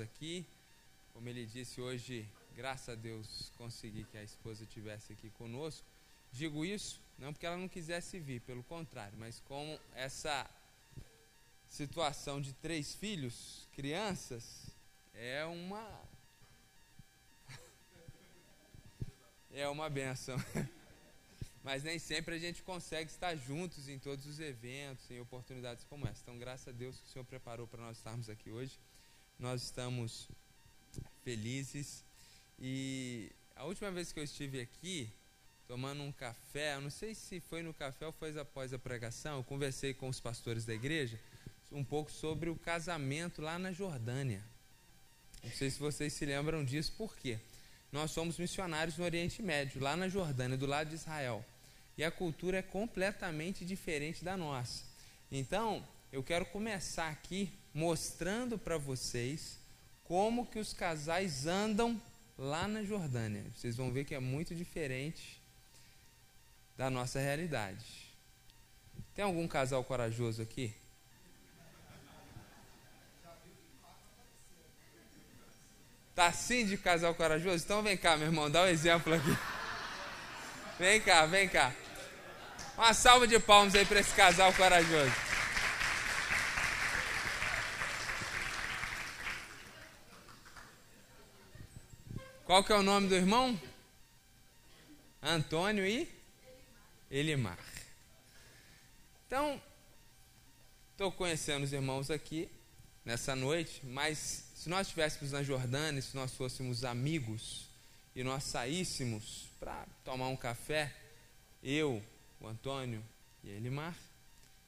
aqui. Como ele disse hoje, graças a Deus, consegui que a esposa tivesse aqui conosco. Digo isso não porque ela não quisesse vir, pelo contrário, mas com essa situação de três filhos, crianças, é uma é uma benção. Mas nem sempre a gente consegue estar juntos em todos os eventos, em oportunidades como essa. Então, graças a Deus que o Senhor preparou para nós estarmos aqui hoje nós estamos felizes. E a última vez que eu estive aqui, tomando um café, eu não sei se foi no café ou foi após a pregação, eu conversei com os pastores da igreja um pouco sobre o casamento lá na Jordânia. Não sei se vocês se lembram disso, por quê? Nós somos missionários no Oriente Médio, lá na Jordânia, do lado de Israel. E a cultura é completamente diferente da nossa. Então, eu quero começar aqui mostrando para vocês como que os casais andam lá na Jordânia. Vocês vão ver que é muito diferente da nossa realidade. Tem algum casal corajoso aqui? Tá assim de casal corajoso? Então vem cá, meu irmão, dá um exemplo aqui. Vem cá, vem cá. Uma salva de palmas aí para esse casal corajoso. Qual que é o nome do irmão? Antônio e Elimar. Então, estou conhecendo os irmãos aqui nessa noite, mas se nós estivéssemos na Jordânia, se nós fôssemos amigos e nós saíssemos para tomar um café, eu, o Antônio e Elimar,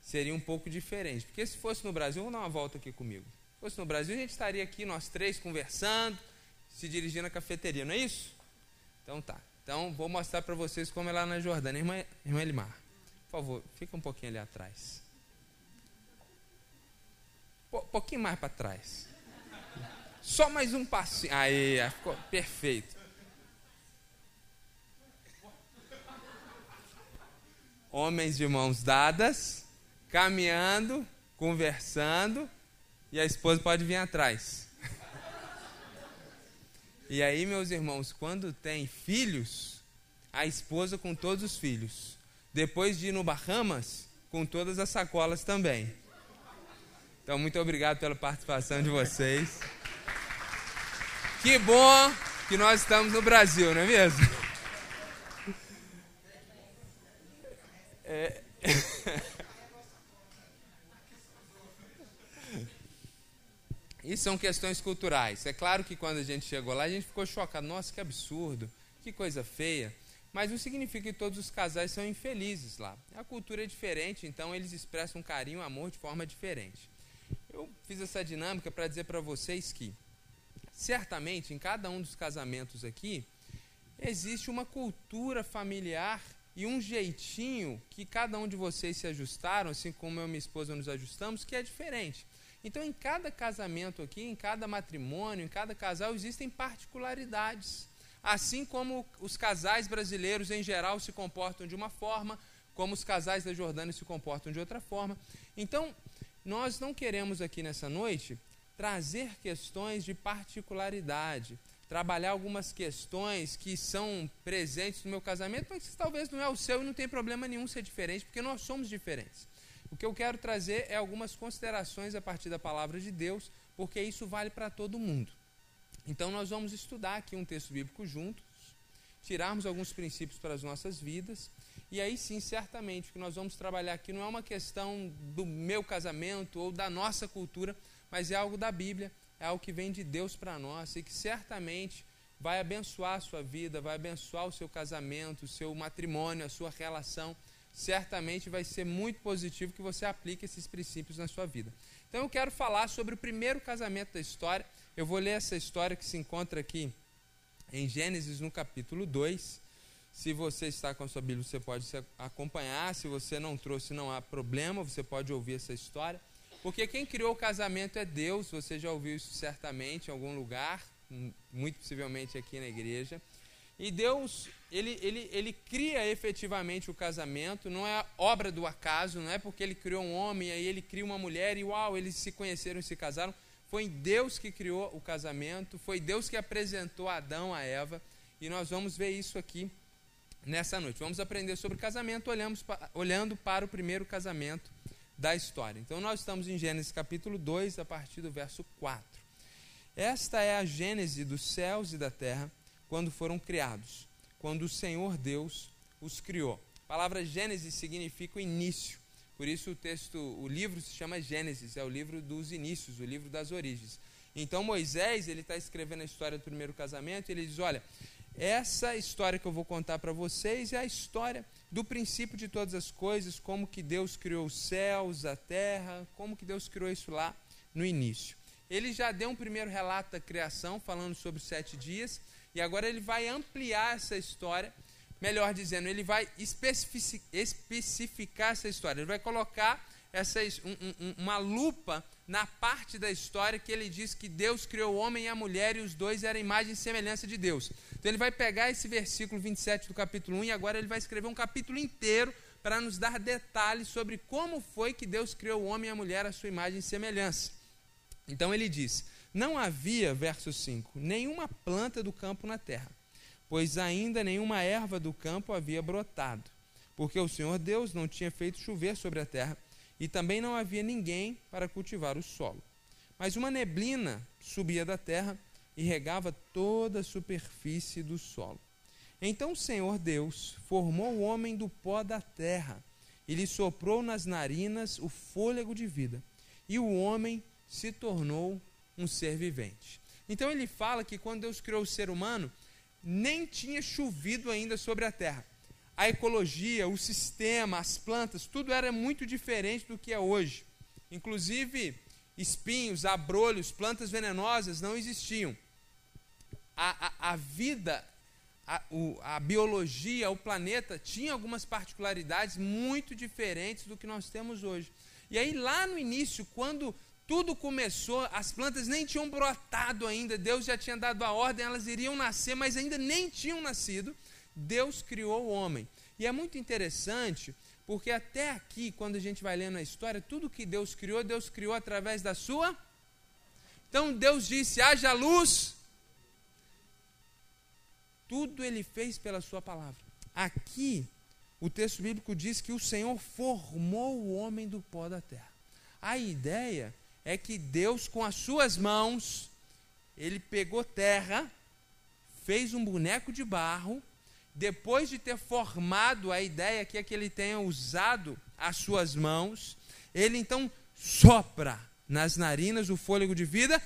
seria um pouco diferente. Porque se fosse no Brasil, vamos dar uma volta aqui comigo. Se fosse no Brasil, a gente estaria aqui, nós três, conversando, se dirigindo à cafeteria, não é isso? Então tá. Então vou mostrar para vocês como é lá na Jordânia. Irmã, irmã Elimar, por favor, fica um pouquinho ali atrás. Um pouquinho mais para trás. Só mais um passinho. Aí, ficou perfeito. Homens de mãos dadas, caminhando, conversando, e a esposa pode vir atrás. E aí, meus irmãos, quando tem filhos, a esposa com todos os filhos. Depois de ir no Bahamas, com todas as sacolas também. Então, muito obrigado pela participação de vocês. Que bom que nós estamos no Brasil, não é mesmo? É... Isso são questões culturais. É claro que quando a gente chegou lá, a gente ficou chocado. Nossa, que absurdo, que coisa feia. Mas não significa que todos os casais são infelizes lá. A cultura é diferente, então eles expressam carinho e amor de forma diferente. Eu fiz essa dinâmica para dizer para vocês que, certamente, em cada um dos casamentos aqui, existe uma cultura familiar e um jeitinho que cada um de vocês se ajustaram, assim como eu e minha esposa nos ajustamos, que é diferente. Então, em cada casamento aqui, em cada matrimônio, em cada casal, existem particularidades. Assim como os casais brasileiros em geral se comportam de uma forma, como os casais da Jordânia se comportam de outra forma. Então, nós não queremos aqui nessa noite trazer questões de particularidade, trabalhar algumas questões que são presentes no meu casamento, mas que talvez não é o seu e não tem problema nenhum ser diferente, porque nós somos diferentes. O que eu quero trazer é algumas considerações a partir da palavra de Deus, porque isso vale para todo mundo. Então, nós vamos estudar aqui um texto bíblico juntos, tirarmos alguns princípios para as nossas vidas, e aí sim, certamente, o que nós vamos trabalhar aqui não é uma questão do meu casamento ou da nossa cultura, mas é algo da Bíblia, é algo que vem de Deus para nós e que certamente vai abençoar a sua vida, vai abençoar o seu casamento, o seu matrimônio, a sua relação certamente vai ser muito positivo que você aplique esses princípios na sua vida. Então eu quero falar sobre o primeiro casamento da história. Eu vou ler essa história que se encontra aqui em Gênesis no capítulo 2. Se você está com a sua Bíblia, você pode acompanhar. Se você não trouxe, não há problema, você pode ouvir essa história. Porque quem criou o casamento é Deus, você já ouviu isso certamente em algum lugar, muito possivelmente aqui na igreja. E Deus, ele, ele, ele cria efetivamente o casamento, não é obra do acaso, não é porque ele criou um homem e aí ele cria uma mulher e uau, eles se conheceram e se casaram. Foi Deus que criou o casamento, foi Deus que apresentou Adão a Eva, e nós vamos ver isso aqui nessa noite. Vamos aprender sobre casamento olhamos, olhando para o primeiro casamento da história. Então nós estamos em Gênesis capítulo 2, a partir do verso 4. Esta é a gênese dos céus e da terra quando foram criados, quando o Senhor Deus os criou. A palavra Gênesis significa o início. Por isso o texto, o livro se chama Gênesis, é o livro dos inícios, o livro das origens. Então Moisés, ele está escrevendo a história do primeiro casamento, e ele diz, olha, essa história que eu vou contar para vocês é a história do princípio de todas as coisas, como que Deus criou os céus, a terra, como que Deus criou isso lá no início. Ele já deu um primeiro relato da criação, falando sobre sete dias, e agora ele vai ampliar essa história, melhor dizendo, ele vai especificar essa história, ele vai colocar essa, um, um, uma lupa na parte da história que ele diz que Deus criou o homem e a mulher e os dois eram imagem e semelhança de Deus. Então ele vai pegar esse versículo 27 do capítulo 1 e agora ele vai escrever um capítulo inteiro para nos dar detalhes sobre como foi que Deus criou o homem e a mulher à sua imagem e semelhança. Então ele diz: Não havia, verso 5, nenhuma planta do campo na terra, pois ainda nenhuma erva do campo havia brotado, porque o Senhor Deus não tinha feito chover sobre a terra e também não havia ninguém para cultivar o solo. Mas uma neblina subia da terra e regava toda a superfície do solo. Então o Senhor Deus formou o homem do pó da terra e lhe soprou nas narinas o fôlego de vida, e o homem se tornou um ser vivente. Então ele fala que quando Deus criou o ser humano, nem tinha chovido ainda sobre a terra a ecologia, o sistema, as plantas, tudo era muito diferente do que é hoje. Inclusive, espinhos, abrolhos, plantas venenosas não existiam. A, a, a vida, a, o, a biologia, o planeta tinha algumas particularidades muito diferentes do que nós temos hoje. E aí, lá no início, quando tudo começou, as plantas nem tinham brotado ainda, Deus já tinha dado a ordem, elas iriam nascer, mas ainda nem tinham nascido. Deus criou o homem. E é muito interessante, porque até aqui, quando a gente vai lendo a história, tudo que Deus criou, Deus criou através da sua. Então Deus disse: haja luz. Tudo ele fez pela sua palavra. Aqui, o texto bíblico diz que o Senhor formou o homem do pó da terra. A ideia é que Deus, com as suas mãos, ele pegou terra, fez um boneco de barro depois de ter formado a ideia que é que ele tenha usado as suas mãos, ele então sopra nas narinas o fôlego de vida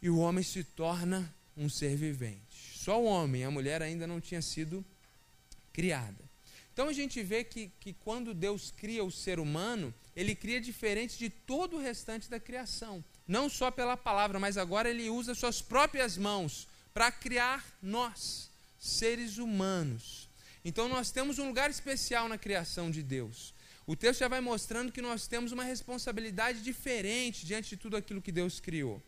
e o homem se torna um ser vivente. Só o homem, a mulher ainda não tinha sido criada. Então a gente vê que, que quando Deus cria o ser humano, ele cria diferente de todo o restante da criação. Não só pela palavra, mas agora ele usa suas próprias mãos para criar nós seres humanos. Então nós temos um lugar especial na criação de Deus. O texto já vai mostrando que nós temos uma responsabilidade diferente diante de tudo aquilo que Deus criou.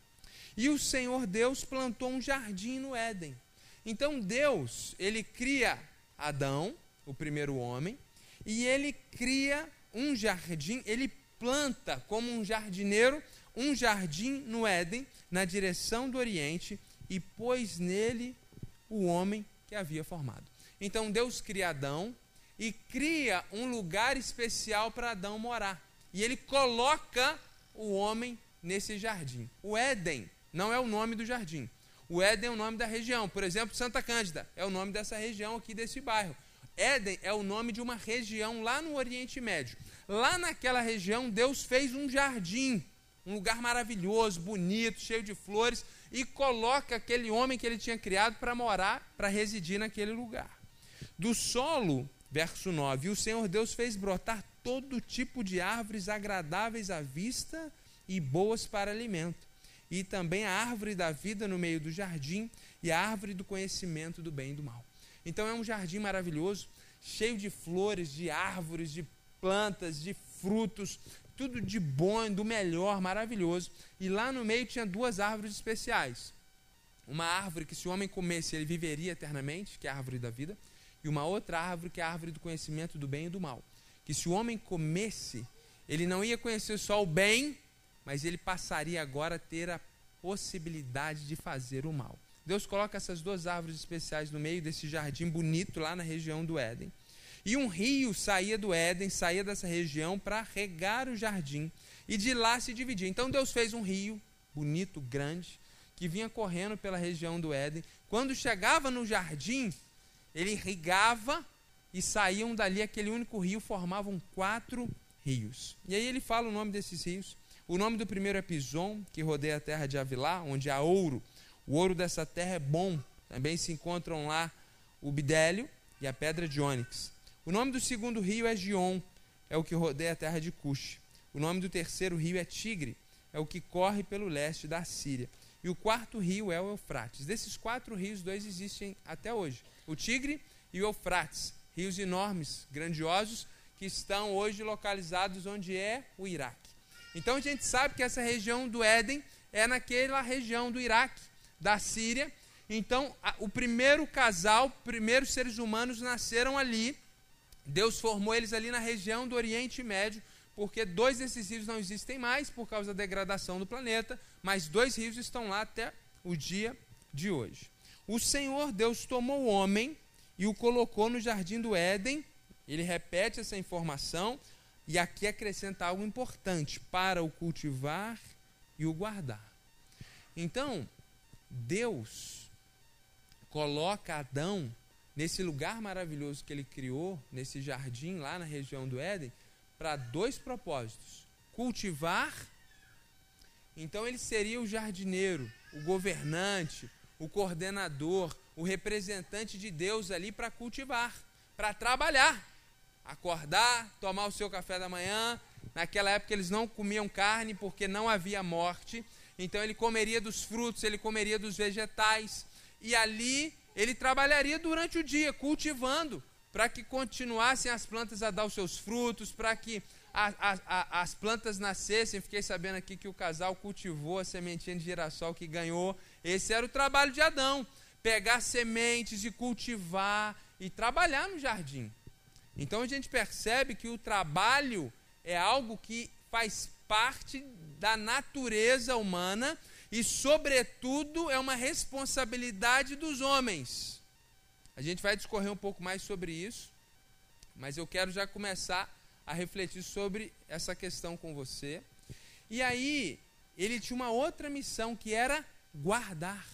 E o Senhor Deus plantou um jardim no Éden. Então Deus, ele cria Adão, o primeiro homem, e ele cria um jardim, ele planta como um jardineiro um jardim no Éden, na direção do Oriente, e pôs nele o homem que havia formado. Então Deus cria Adão e cria um lugar especial para Adão morar. E ele coloca o homem nesse jardim. O Éden não é o nome do jardim. O Éden é o nome da região. Por exemplo, Santa Cândida é o nome dessa região aqui desse bairro. Éden é o nome de uma região lá no Oriente Médio. Lá naquela região, Deus fez um jardim, um lugar maravilhoso, bonito, cheio de flores, e coloca aquele homem que ele tinha criado para morar, para residir naquele lugar. Do solo, verso 9: O Senhor Deus fez brotar todo tipo de árvores agradáveis à vista e boas para alimento, e também a árvore da vida no meio do jardim e a árvore do conhecimento do bem e do mal. Então é um jardim maravilhoso, cheio de flores, de árvores, de plantas, de frutos, tudo de bom, do melhor, maravilhoso. E lá no meio tinha duas árvores especiais. Uma árvore que se o homem comesse, ele viveria eternamente, que é a árvore da vida, e uma outra árvore que é a árvore do conhecimento do bem e do mal. Que se o homem comesse, ele não ia conhecer só o bem, mas ele passaria agora a ter a possibilidade de fazer o mal. Deus coloca essas duas árvores especiais no meio desse jardim bonito lá na região do Éden. E um rio saía do Éden, saía dessa região para regar o jardim. E de lá se dividia. Então Deus fez um rio bonito, grande, que vinha correndo pela região do Éden. Quando chegava no jardim, ele irrigava e saíam dali aquele único rio, formavam quatro rios. E aí ele fala o nome desses rios. O nome do primeiro é Pison, que rodeia a terra de Avilá, onde há ouro. O ouro dessa terra é bom. Também se encontram lá o bidélio e a pedra de ônix. O nome do segundo rio é Gion, é o que rodeia a terra de Cush. O nome do terceiro rio é Tigre, é o que corre pelo leste da Síria. E o quarto rio é o Eufrates. Desses quatro rios, dois existem até hoje: o Tigre e o Eufrates, rios enormes, grandiosos, que estão hoje localizados onde é o Iraque. Então a gente sabe que essa região do Éden é naquela região do Iraque, da Síria. Então, a, o primeiro casal, primeiros seres humanos nasceram ali Deus formou eles ali na região do Oriente Médio, porque dois desses rios não existem mais por causa da degradação do planeta, mas dois rios estão lá até o dia de hoje. O Senhor Deus tomou o homem e o colocou no jardim do Éden. Ele repete essa informação e aqui acrescenta algo importante para o cultivar e o guardar. Então, Deus coloca Adão nesse lugar maravilhoso que ele criou, nesse jardim lá na região do Éden, para dois propósitos: cultivar. Então ele seria o jardineiro, o governante, o coordenador, o representante de Deus ali para cultivar, para trabalhar, acordar, tomar o seu café da manhã. Naquela época eles não comiam carne porque não havia morte. Então ele comeria dos frutos, ele comeria dos vegetais. E ali ele trabalharia durante o dia, cultivando, para que continuassem as plantas a dar os seus frutos, para que a, a, a, as plantas nascessem. Fiquei sabendo aqui que o casal cultivou a sementinha de girassol que ganhou. Esse era o trabalho de Adão: pegar sementes e cultivar e trabalhar no jardim. Então a gente percebe que o trabalho é algo que faz parte da natureza humana e, sobretudo, é uma responsabilidade dos homens. A gente vai discorrer um pouco mais sobre isso, mas eu quero já começar a refletir sobre essa questão com você. E aí, ele tinha uma outra missão que era guardar,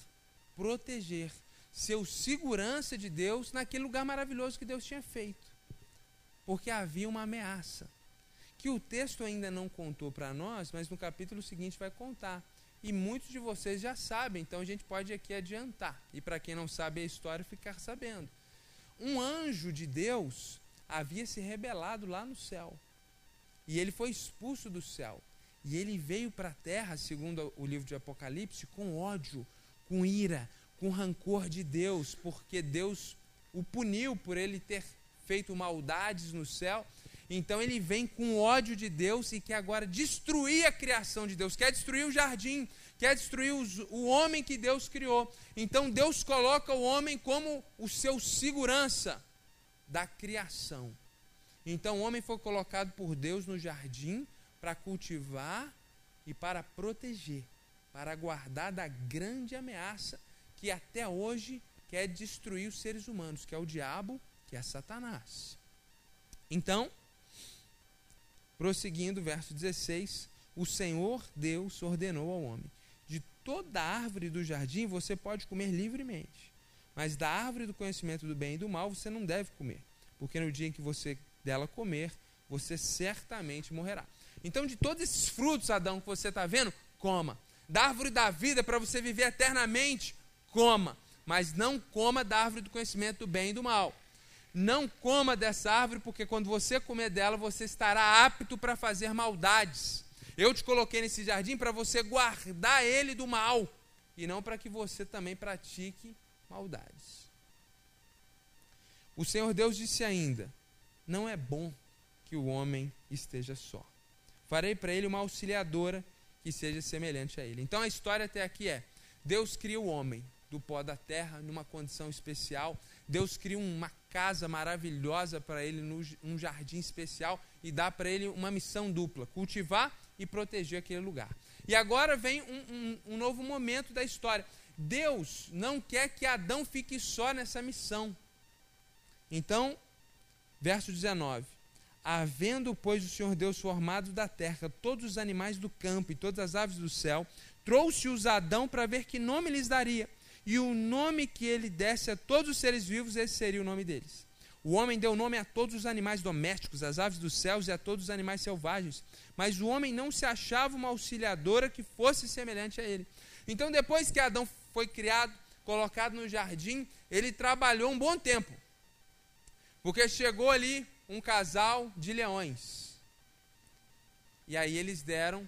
proteger, ser segurança de Deus naquele lugar maravilhoso que Deus tinha feito. Porque havia uma ameaça, que o texto ainda não contou para nós, mas no capítulo seguinte vai contar e muitos de vocês já sabem, então a gente pode aqui adiantar. E para quem não sabe a história, ficar sabendo. Um anjo de Deus havia se rebelado lá no céu. E ele foi expulso do céu. E ele veio para a terra, segundo o livro de Apocalipse, com ódio, com ira, com rancor de Deus, porque Deus o puniu por ele ter feito maldades no céu então ele vem com ódio de Deus e quer agora destruir a criação de Deus, quer destruir o jardim, quer destruir os, o homem que Deus criou. Então Deus coloca o homem como o seu segurança da criação. Então o homem foi colocado por Deus no jardim para cultivar e para proteger, para guardar da grande ameaça que até hoje quer destruir os seres humanos, que é o diabo, que é Satanás. Então, Prosseguindo, verso 16: O Senhor Deus ordenou ao homem: De toda árvore do jardim você pode comer livremente, mas da árvore do conhecimento do bem e do mal você não deve comer, porque no dia em que você dela comer, você certamente morrerá. Então, de todos esses frutos, Adão, que você está vendo, coma. Da árvore da vida, para você viver eternamente, coma. Mas não coma da árvore do conhecimento do bem e do mal. Não coma dessa árvore, porque quando você comer dela, você estará apto para fazer maldades. Eu te coloquei nesse jardim para você guardar ele do mal, e não para que você também pratique maldades. O Senhor Deus disse ainda: Não é bom que o homem esteja só. Farei para ele uma auxiliadora que seja semelhante a ele. Então a história até aqui é: Deus cria o homem do pó da terra numa condição especial. Deus cria uma casa maravilhosa para ele, num jardim especial, e dá para ele uma missão dupla: cultivar e proteger aquele lugar. E agora vem um, um, um novo momento da história. Deus não quer que Adão fique só nessa missão. Então, verso 19: Havendo, pois, o Senhor Deus formado da terra todos os animais do campo e todas as aves do céu, trouxe-os a Adão para ver que nome lhes daria. E o nome que ele desse a todos os seres vivos, esse seria o nome deles. O homem deu nome a todos os animais domésticos, às aves dos céus e a todos os animais selvagens. Mas o homem não se achava uma auxiliadora que fosse semelhante a ele. Então, depois que Adão foi criado, colocado no jardim, ele trabalhou um bom tempo. Porque chegou ali um casal de leões. E aí eles deram,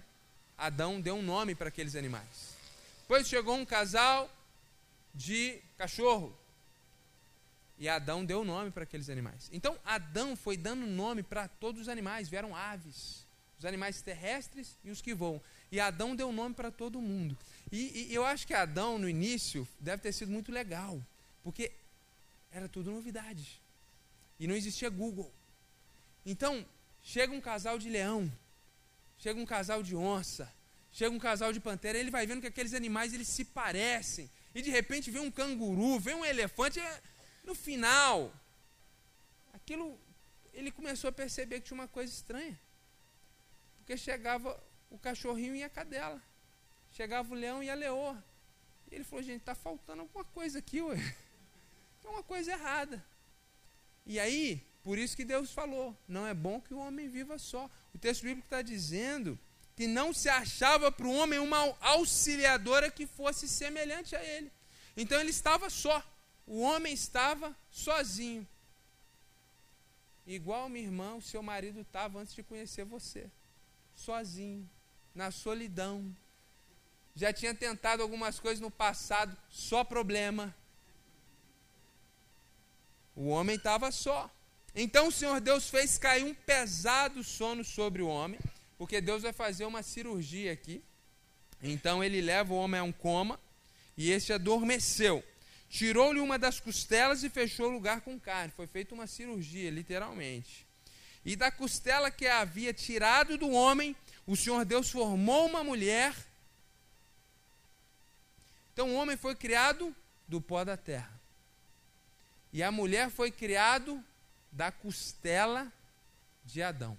Adão deu um nome para aqueles animais. Depois chegou um casal de cachorro. E Adão deu nome para aqueles animais. Então Adão foi dando nome para todos os animais. Vieram aves, os animais terrestres e os que voam. E Adão deu nome para todo mundo. E, e eu acho que Adão, no início, deve ter sido muito legal. Porque era tudo novidade. E não existia Google. Então, chega um casal de leão, chega um casal de onça, chega um casal de pantera, ele vai vendo que aqueles animais eles se parecem. E de repente vem um canguru, vem um elefante, é, no final, aquilo ele começou a perceber que tinha uma coisa estranha. Porque chegava o cachorrinho e a cadela. Chegava o leão e a leoa. E ele falou, gente, está faltando alguma coisa aqui, ué. Tem uma coisa errada. E aí, por isso que Deus falou: não é bom que o homem viva só. O texto bíblico está dizendo que não se achava para o homem uma auxiliadora que fosse semelhante a ele. Então ele estava só. O homem estava sozinho. Igual, minha irmã, o seu marido estava antes de conhecer você. Sozinho, na solidão. Já tinha tentado algumas coisas no passado, só problema. O homem estava só. Então o Senhor Deus fez cair um pesado sono sobre o homem, porque Deus vai fazer uma cirurgia aqui. Então ele leva o homem a um coma e este adormeceu. Tirou-lhe uma das costelas e fechou o lugar com carne. Foi feita uma cirurgia, literalmente. E da costela que havia tirado do homem, o Senhor Deus formou uma mulher. Então o homem foi criado do pó da terra. E a mulher foi criado da costela de Adão.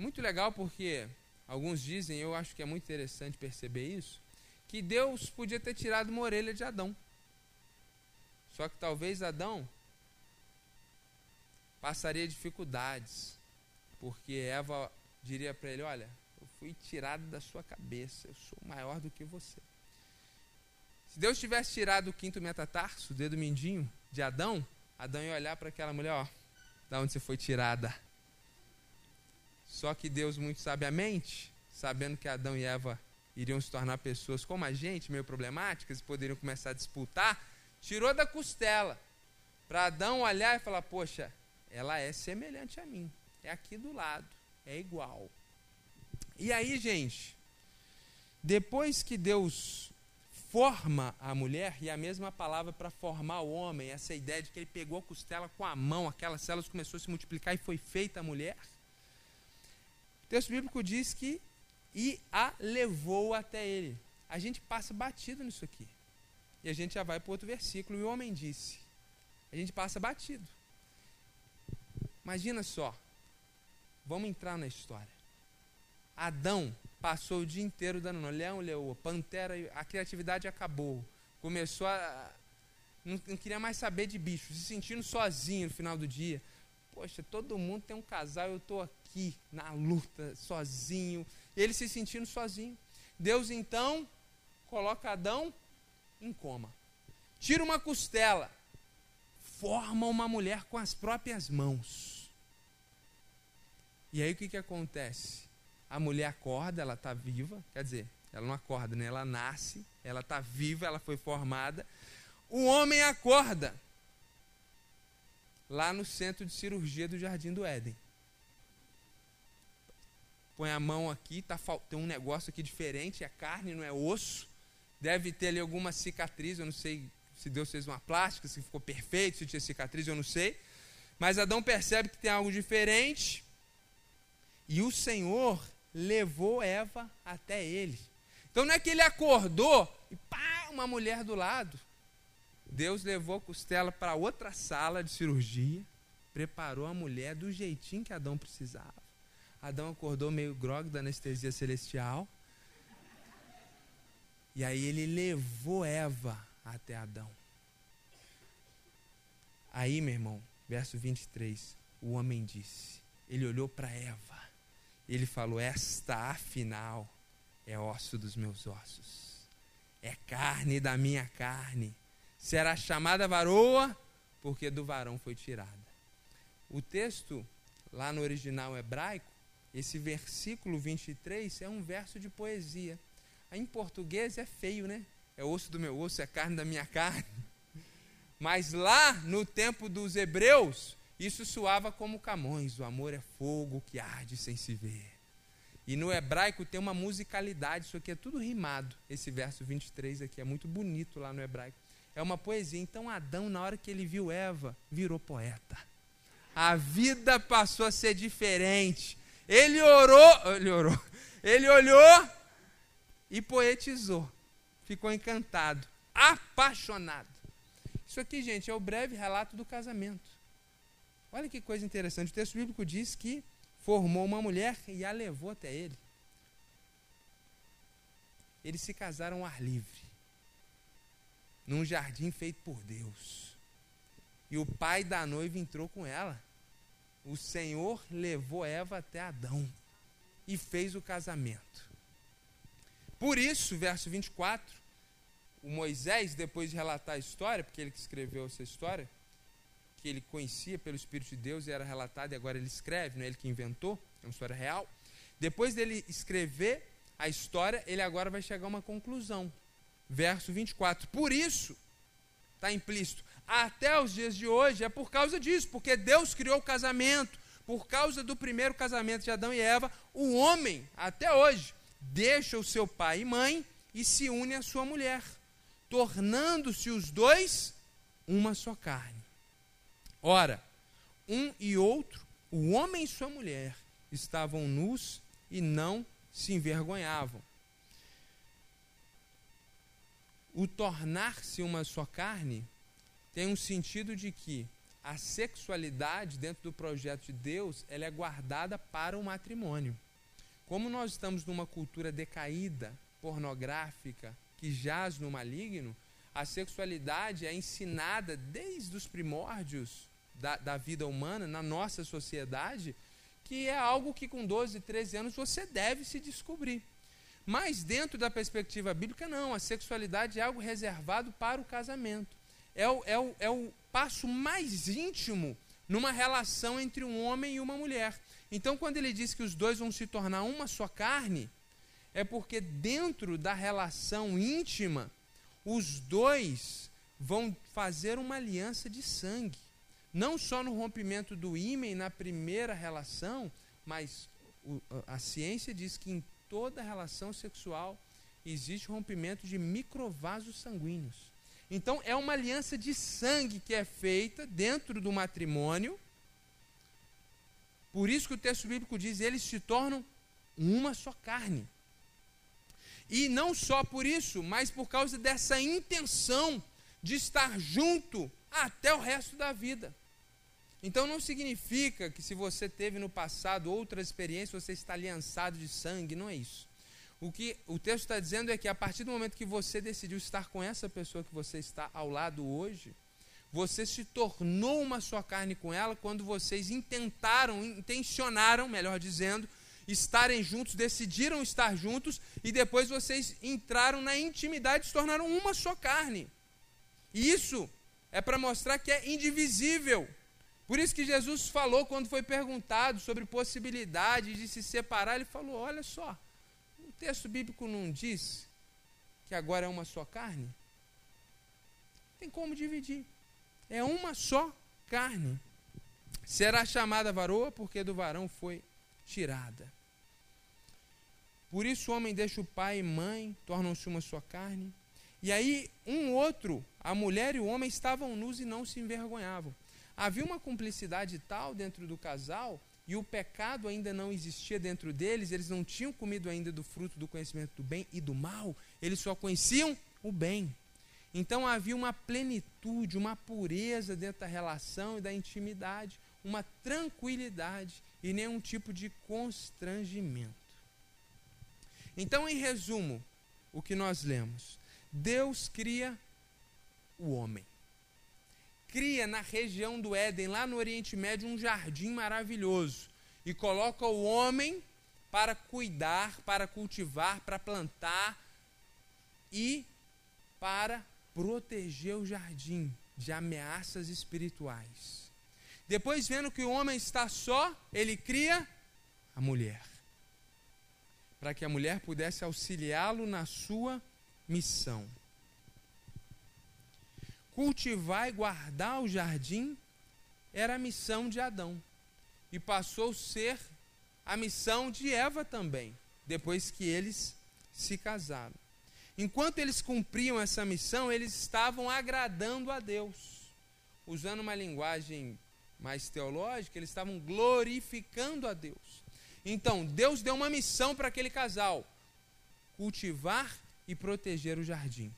Muito legal porque alguns dizem, eu acho que é muito interessante perceber isso, que Deus podia ter tirado uma orelha de Adão. Só que talvez Adão passaria dificuldades, porque Eva diria para ele: Olha, eu fui tirado da sua cabeça, eu sou maior do que você. Se Deus tivesse tirado o quinto metatarso, o dedo mindinho, de Adão, Adão ia olhar para aquela mulher, ó, da onde você foi tirada. Só que Deus, muito sabiamente, sabendo que Adão e Eva iriam se tornar pessoas como a gente, meio problemáticas, e poderiam começar a disputar, tirou da costela. Para Adão olhar e falar: Poxa, ela é semelhante a mim, é aqui do lado, é igual. E aí, gente, depois que Deus forma a mulher, e a mesma palavra para formar o homem, essa ideia de que ele pegou a costela com a mão, aquelas células começou a se multiplicar e foi feita a mulher. Texto bíblico diz que e a levou até ele. A gente passa batido nisso aqui. E a gente já vai para outro versículo. E o homem disse. A gente passa batido. Imagina só. Vamos entrar na história. Adão passou o dia inteiro dando nome. Leão, leoa, pantera, a criatividade acabou. Começou a. Não, não, queria mais saber de bicho, se sentindo sozinho no final do dia. Poxa, todo mundo tem um casal, eu estou aqui na luta, sozinho. Ele se sentindo sozinho. Deus então coloca Adão em coma. Tira uma costela, forma uma mulher com as próprias mãos. E aí o que, que acontece? a mulher acorda, ela está viva, quer dizer, ela não acorda, né? ela nasce, ela está viva, ela foi formada. O homem acorda lá no centro de cirurgia do Jardim do Éden. Põe a mão aqui, tá, tem um negócio aqui diferente, é carne, não é osso. Deve ter ali alguma cicatriz, eu não sei se Deus fez uma plástica, se ficou perfeito, se tinha cicatriz, eu não sei. Mas Adão percebe que tem algo diferente. E o Senhor levou Eva até ele. Então não é que ele acordou e pá, uma mulher do lado. Deus levou a costela para outra sala de cirurgia, preparou a mulher do jeitinho que Adão precisava. Adão acordou meio grog da anestesia celestial. E aí ele levou Eva até Adão. Aí, meu irmão, verso 23, o homem disse: Ele olhou para Eva, ele falou: Esta afinal é osso dos meus ossos, é carne da minha carne, será chamada varoa, porque do varão foi tirada. O texto, lá no original hebraico, esse versículo 23 é um verso de poesia. Em português é feio, né? É osso do meu osso, é carne da minha carne. Mas lá no tempo dos hebreus, isso soava como Camões: o amor é fogo que arde sem se ver. E no hebraico tem uma musicalidade, isso aqui é tudo rimado. Esse verso 23 aqui é muito bonito lá no hebraico. É uma poesia. Então Adão, na hora que ele viu Eva, virou poeta. A vida passou a ser diferente. Ele orou, ele orou. Ele olhou e poetizou. Ficou encantado, apaixonado. Isso aqui, gente, é o breve relato do casamento. Olha que coisa interessante. O texto bíblico diz que formou uma mulher e a levou até ele. Eles se casaram ao ar livre, num jardim feito por Deus. E o pai da noiva entrou com ela. O Senhor levou Eva até Adão e fez o casamento. Por isso, verso 24, o Moisés, depois de relatar a história, porque ele que escreveu essa história, que ele conhecia pelo Espírito de Deus e era relatado, e agora ele escreve, não é ele que inventou, é uma história real. Depois dele escrever a história, ele agora vai chegar a uma conclusão. Verso 24. Por isso, está implícito, até os dias de hoje, é por causa disso, porque Deus criou o casamento, por causa do primeiro casamento de Adão e Eva, o homem, até hoje, deixa o seu pai e mãe e se une à sua mulher tornando-se os dois uma só carne. Ora, um e outro, o homem e sua mulher, estavam nus e não se envergonhavam. O tornar-se uma só carne tem um sentido de que a sexualidade dentro do projeto de Deus ela é guardada para o matrimônio. Como nós estamos numa cultura decaída, pornográfica, que jaz no maligno, a sexualidade é ensinada desde os primórdios da, da vida humana, na nossa sociedade, que é algo que com 12, 13 anos você deve se descobrir. Mas dentro da perspectiva bíblica, não. A sexualidade é algo reservado para o casamento. É o, é o, é o passo mais íntimo numa relação entre um homem e uma mulher. Então, quando ele diz que os dois vão se tornar uma só carne, é porque dentro da relação íntima, os dois vão fazer uma aliança de sangue. Não só no rompimento do ímen na primeira relação, mas a ciência diz que em toda relação sexual existe rompimento de microvasos sanguíneos. Então é uma aliança de sangue que é feita dentro do matrimônio. Por isso que o texto bíblico diz: eles se tornam uma só carne. E não só por isso, mas por causa dessa intenção de estar junto até o resto da vida. Então não significa que se você teve no passado outra experiência, você está aliançado de sangue, não é isso. O que o texto está dizendo é que a partir do momento que você decidiu estar com essa pessoa que você está ao lado hoje, você se tornou uma só carne com ela quando vocês intentaram, intencionaram, melhor dizendo, estarem juntos, decidiram estar juntos e depois vocês entraram na intimidade e se tornaram uma só carne. E isso é para mostrar que é indivisível. Por isso que Jesus falou quando foi perguntado sobre possibilidade de se separar, ele falou: "Olha só, o texto bíblico não diz que agora é uma só carne? Tem como dividir. É uma só carne. Será chamada varoa porque do varão foi tirada. Por isso o homem deixa o pai e mãe, tornam-se uma sua carne. E aí, um outro, a mulher e o homem estavam nus e não se envergonhavam. Havia uma cumplicidade tal dentro do casal, e o pecado ainda não existia dentro deles, eles não tinham comido ainda do fruto do conhecimento do bem e do mal, eles só conheciam o bem. Então havia uma plenitude, uma pureza dentro da relação e da intimidade, uma tranquilidade e nenhum tipo de constrangimento. Então, em resumo, o que nós lemos: Deus cria o homem. Cria na região do Éden, lá no Oriente Médio, um jardim maravilhoso e coloca o homem para cuidar, para cultivar, para plantar e para proteger o jardim de ameaças espirituais. Depois, vendo que o homem está só, ele cria a mulher. Para que a mulher pudesse auxiliá-lo na sua missão. Cultivar e guardar o jardim era a missão de Adão. E passou a ser a missão de Eva também, depois que eles se casaram. Enquanto eles cumpriam essa missão, eles estavam agradando a Deus. Usando uma linguagem mais teológica, eles estavam glorificando a Deus. Então, Deus deu uma missão para aquele casal: cultivar e proteger o jardim.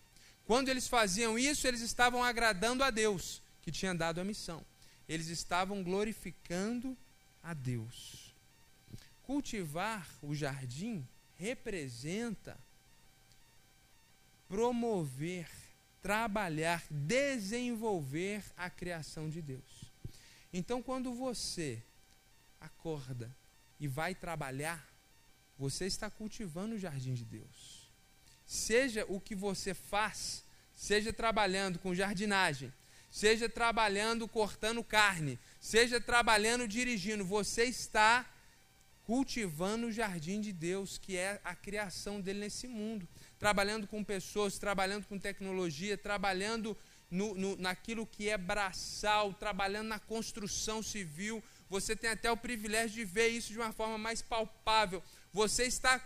Quando eles faziam isso, eles estavam agradando a Deus, que tinha dado a missão. Eles estavam glorificando a Deus. Cultivar o jardim representa promover, trabalhar, desenvolver a criação de Deus. Então, quando você acorda e vai trabalhar, você está cultivando o jardim de Deus. Seja o que você faz, seja trabalhando com jardinagem, seja trabalhando cortando carne, seja trabalhando dirigindo, você está cultivando o jardim de Deus, que é a criação dele nesse mundo trabalhando com pessoas, trabalhando com tecnologia, trabalhando no, no, naquilo que é braçal, trabalhando na construção civil. Você tem até o privilégio de ver isso de uma forma mais palpável. Você está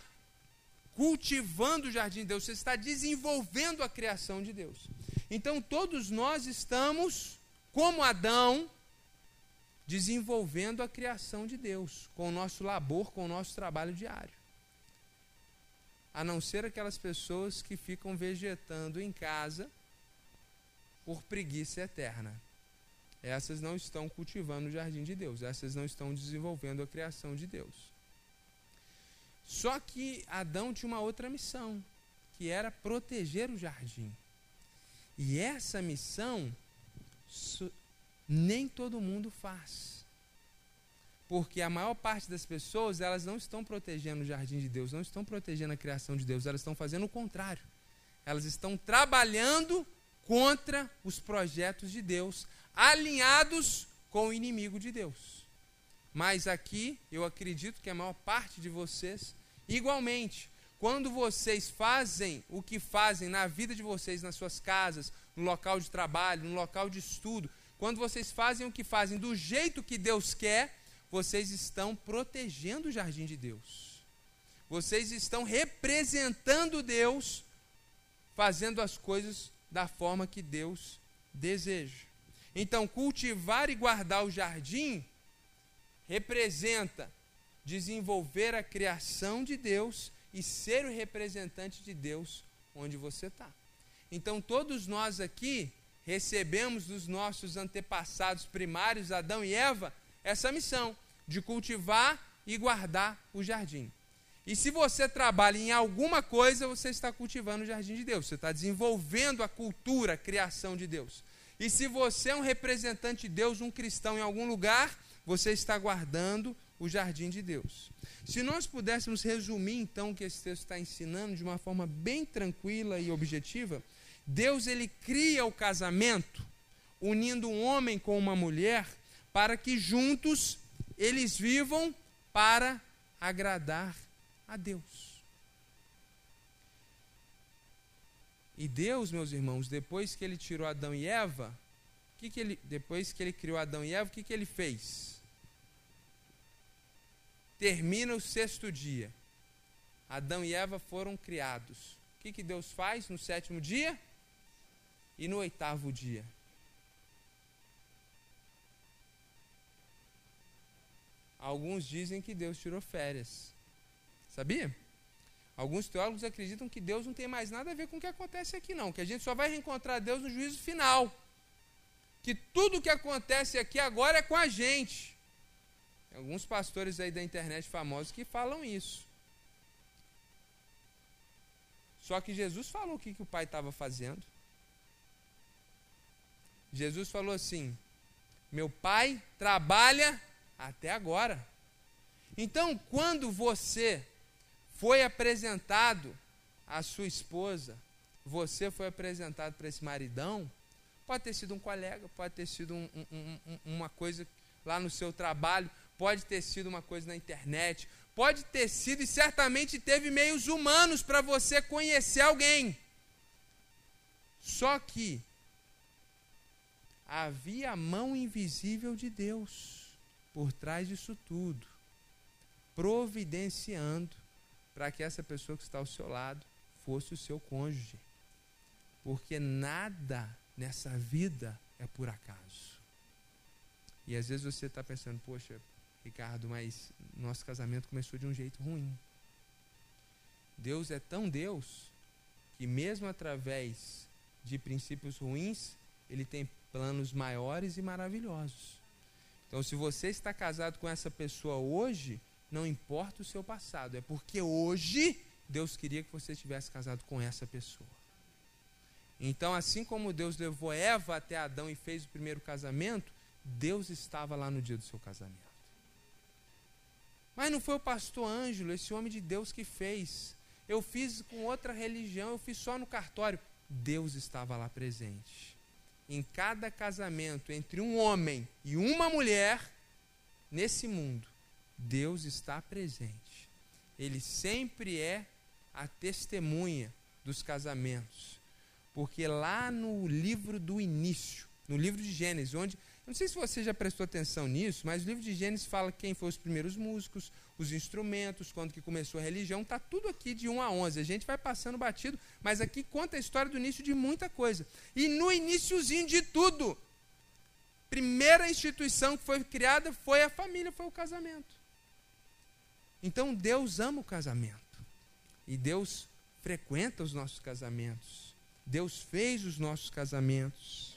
cultivando o jardim de Deus, você está desenvolvendo a criação de Deus. Então todos nós estamos, como Adão, desenvolvendo a criação de Deus, com o nosso labor, com o nosso trabalho diário a não ser aquelas pessoas que ficam vegetando em casa por preguiça eterna. Essas não estão cultivando o jardim de Deus, essas não estão desenvolvendo a criação de Deus. Só que Adão tinha uma outra missão, que era proteger o jardim. E essa missão nem todo mundo faz. Porque a maior parte das pessoas, elas não estão protegendo o jardim de Deus, não estão protegendo a criação de Deus, elas estão fazendo o contrário. Elas estão trabalhando contra os projetos de Deus, alinhados com o inimigo de Deus. Mas aqui, eu acredito que a maior parte de vocês, igualmente, quando vocês fazem o que fazem na vida de vocês, nas suas casas, no local de trabalho, no local de estudo, quando vocês fazem o que fazem do jeito que Deus quer, vocês estão protegendo o jardim de Deus. Vocês estão representando Deus, fazendo as coisas da forma que Deus deseja. Então, cultivar e guardar o jardim representa desenvolver a criação de Deus e ser o representante de Deus onde você está. Então, todos nós aqui recebemos dos nossos antepassados primários, Adão e Eva, essa missão de cultivar e guardar o jardim. E se você trabalha em alguma coisa, você está cultivando o jardim de Deus, você está desenvolvendo a cultura, a criação de Deus. E se você é um representante de Deus, um cristão em algum lugar, você está guardando o jardim de Deus. Se nós pudéssemos resumir então o que esse texto está ensinando de uma forma bem tranquila e objetiva, Deus ele cria o casamento unindo um homem com uma mulher para que juntos eles vivam para agradar a Deus. E Deus, meus irmãos, depois que ele tirou Adão e Eva, que que ele, depois que ele criou Adão e Eva, o que, que ele fez? Termina o sexto dia. Adão e Eva foram criados. O que, que Deus faz no sétimo dia? E no oitavo dia? alguns dizem que Deus tirou férias. Sabia? Alguns teólogos acreditam que Deus não tem mais nada a ver com o que acontece aqui, não. Que a gente só vai reencontrar Deus no juízo final. Que tudo o que acontece aqui agora é com a gente. Alguns pastores aí da internet famosos que falam isso. Só que Jesus falou o que, que o pai estava fazendo. Jesus falou assim: Meu pai trabalha até agora. Então, quando você foi apresentado à sua esposa, você foi apresentado para esse maridão, pode ter sido um colega, pode ter sido um, um, um, uma coisa lá no seu trabalho, pode ter sido uma coisa na internet, pode ter sido e certamente teve meios humanos para você conhecer alguém. Só que havia a mão invisível de Deus por trás disso tudo, providenciando para que essa pessoa que está ao seu lado fosse o seu cônjuge. Porque nada nessa vida é por acaso. E às vezes você está pensando, poxa, Ricardo, mas nosso casamento começou de um jeito ruim. Deus é tão Deus que, mesmo através de princípios ruins, Ele tem planos maiores e maravilhosos. Então, se você está casado com essa pessoa hoje, não importa o seu passado, é porque hoje Deus queria que você estivesse casado com essa pessoa. Então, assim como Deus levou Eva até Adão e fez o primeiro casamento, Deus estava lá no dia do seu casamento. Mas não foi o pastor Ângelo, esse homem de Deus, que fez. Eu fiz com outra religião, eu fiz só no cartório. Deus estava lá presente. Em cada casamento entre um homem e uma mulher, nesse mundo, Deus está presente. Ele sempre é a testemunha dos casamentos. Porque lá no livro do início, no livro de Gênesis, onde. Não sei se você já prestou atenção nisso, mas o livro de Gênesis fala quem foram os primeiros músicos, os instrumentos, quando que começou a religião, está tudo aqui de 1 a 11. A gente vai passando batido, mas aqui conta a história do início de muita coisa. E no iníciozinho de tudo, primeira instituição que foi criada foi a família, foi o casamento. Então Deus ama o casamento. E Deus frequenta os nossos casamentos. Deus fez os nossos casamentos.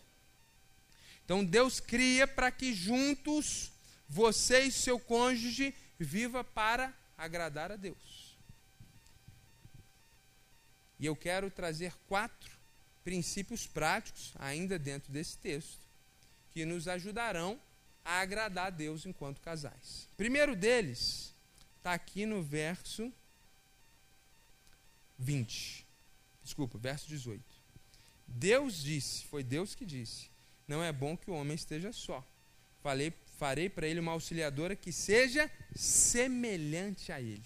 Então Deus cria para que juntos você e seu cônjuge viva para agradar a Deus. E eu quero trazer quatro princípios práticos, ainda dentro desse texto, que nos ajudarão a agradar a Deus enquanto casais. Primeiro deles está aqui no verso 20. Desculpa, verso 18. Deus disse, foi Deus que disse: Não é bom que o homem esteja só. Falei, farei para ele uma auxiliadora que seja semelhante a ele.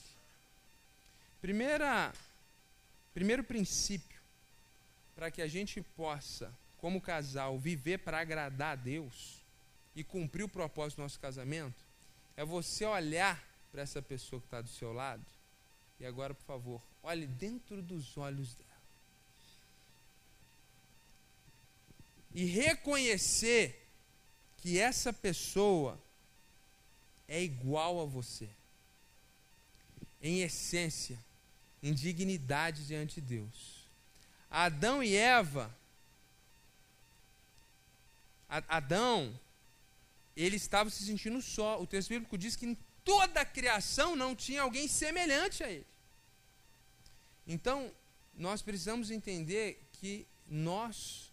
Primeira, primeiro princípio para que a gente possa, como casal, viver para agradar a Deus e cumprir o propósito do nosso casamento, é você olhar para essa pessoa que está do seu lado. E agora, por favor, olhe dentro dos olhos dela. E reconhecer que essa pessoa é igual a você. Em essência, em dignidade diante de Deus. Adão e Eva, Adão, ele estava se sentindo só. O texto bíblico diz que toda a criação não tinha alguém semelhante a ele. Então, nós precisamos entender que nós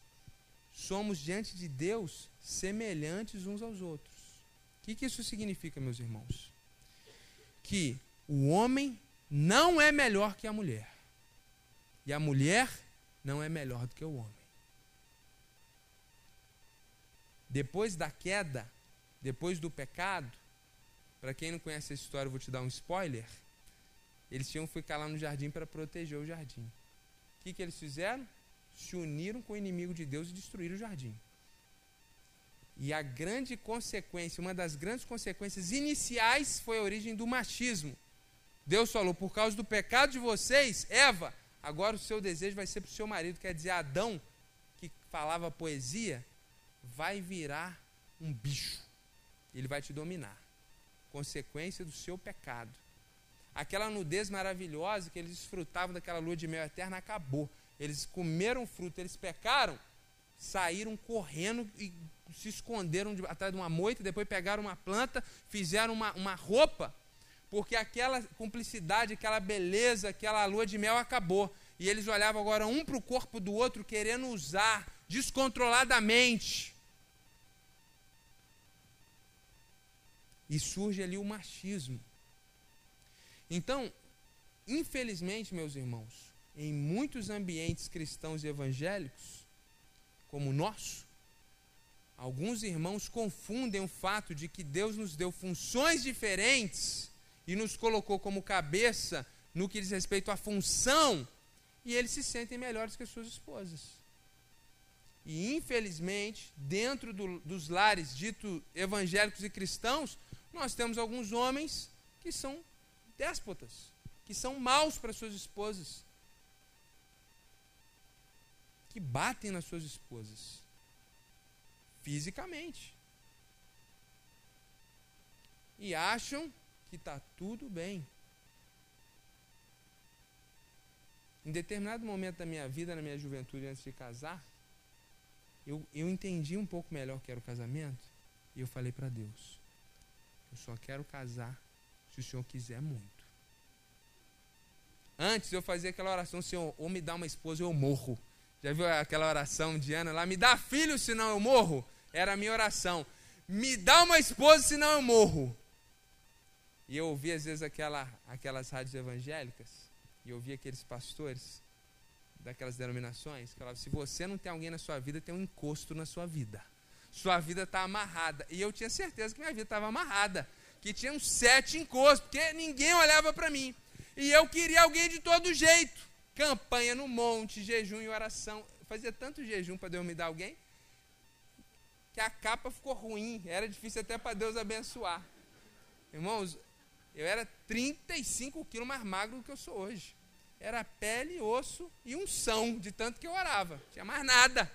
somos diante de Deus semelhantes uns aos outros. O que, que isso significa, meus irmãos? Que o homem não é melhor que a mulher. E a mulher não é melhor do que o homem. Depois da queda, depois do pecado, para quem não conhece essa história, eu vou te dar um spoiler. Eles tinham que ficar lá no jardim para proteger o jardim. O que, que eles fizeram? Se uniram com o inimigo de Deus e destruíram o jardim. E a grande consequência, uma das grandes consequências iniciais foi a origem do machismo. Deus falou: por causa do pecado de vocês, Eva, agora o seu desejo vai ser para o seu marido. Quer dizer, Adão, que falava poesia, vai virar um bicho. Ele vai te dominar. consequência do seu pecado. Aquela nudez maravilhosa que eles desfrutavam daquela lua de mel eterna acabou. Eles comeram fruto, eles pecaram, saíram correndo e se esconderam de, atrás de uma moita, depois pegaram uma planta, fizeram uma, uma roupa, porque aquela cumplicidade, aquela beleza, aquela lua de mel acabou. E eles olhavam agora um para o corpo do outro, querendo usar descontroladamente. E surge ali o machismo. Então, infelizmente, meus irmãos, em muitos ambientes cristãos e evangélicos, como o nosso, alguns irmãos confundem o fato de que Deus nos deu funções diferentes e nos colocou como cabeça no que diz respeito à função, e eles se sentem melhores que as suas esposas. E infelizmente, dentro do, dos lares dito evangélicos e cristãos, nós temos alguns homens que são déspotas, que são maus para suas esposas, que batem nas suas esposas, fisicamente, e acham que está tudo bem. Em determinado momento da minha vida, na minha juventude, antes de casar, eu, eu entendi um pouco melhor o que era o casamento e eu falei para Deus: eu só quero casar se o Senhor quiser muito. Antes eu fazia aquela oração: Senhor, ou me dá uma esposa ou eu morro. Já viu aquela oração de Ana lá? Me dá filho, senão eu morro? Era a minha oração. Me dá uma esposa, senão eu morro. E eu ouvi às vezes aquela, aquelas rádios evangélicas, e eu ouvi aqueles pastores daquelas denominações que falavam: se você não tem alguém na sua vida, tem um encosto na sua vida. Sua vida está amarrada. E eu tinha certeza que minha vida estava amarrada. Que tinha uns sete encostos, porque ninguém olhava para mim. E eu queria alguém de todo jeito. Campanha no monte, jejum e oração. Eu fazia tanto jejum para Deus me dar alguém, que a capa ficou ruim. Era difícil até para Deus abençoar. Irmãos, eu era 35 quilos mais magro do que eu sou hoje. Era pele, osso e unção, de tanto que eu orava. Não tinha mais nada.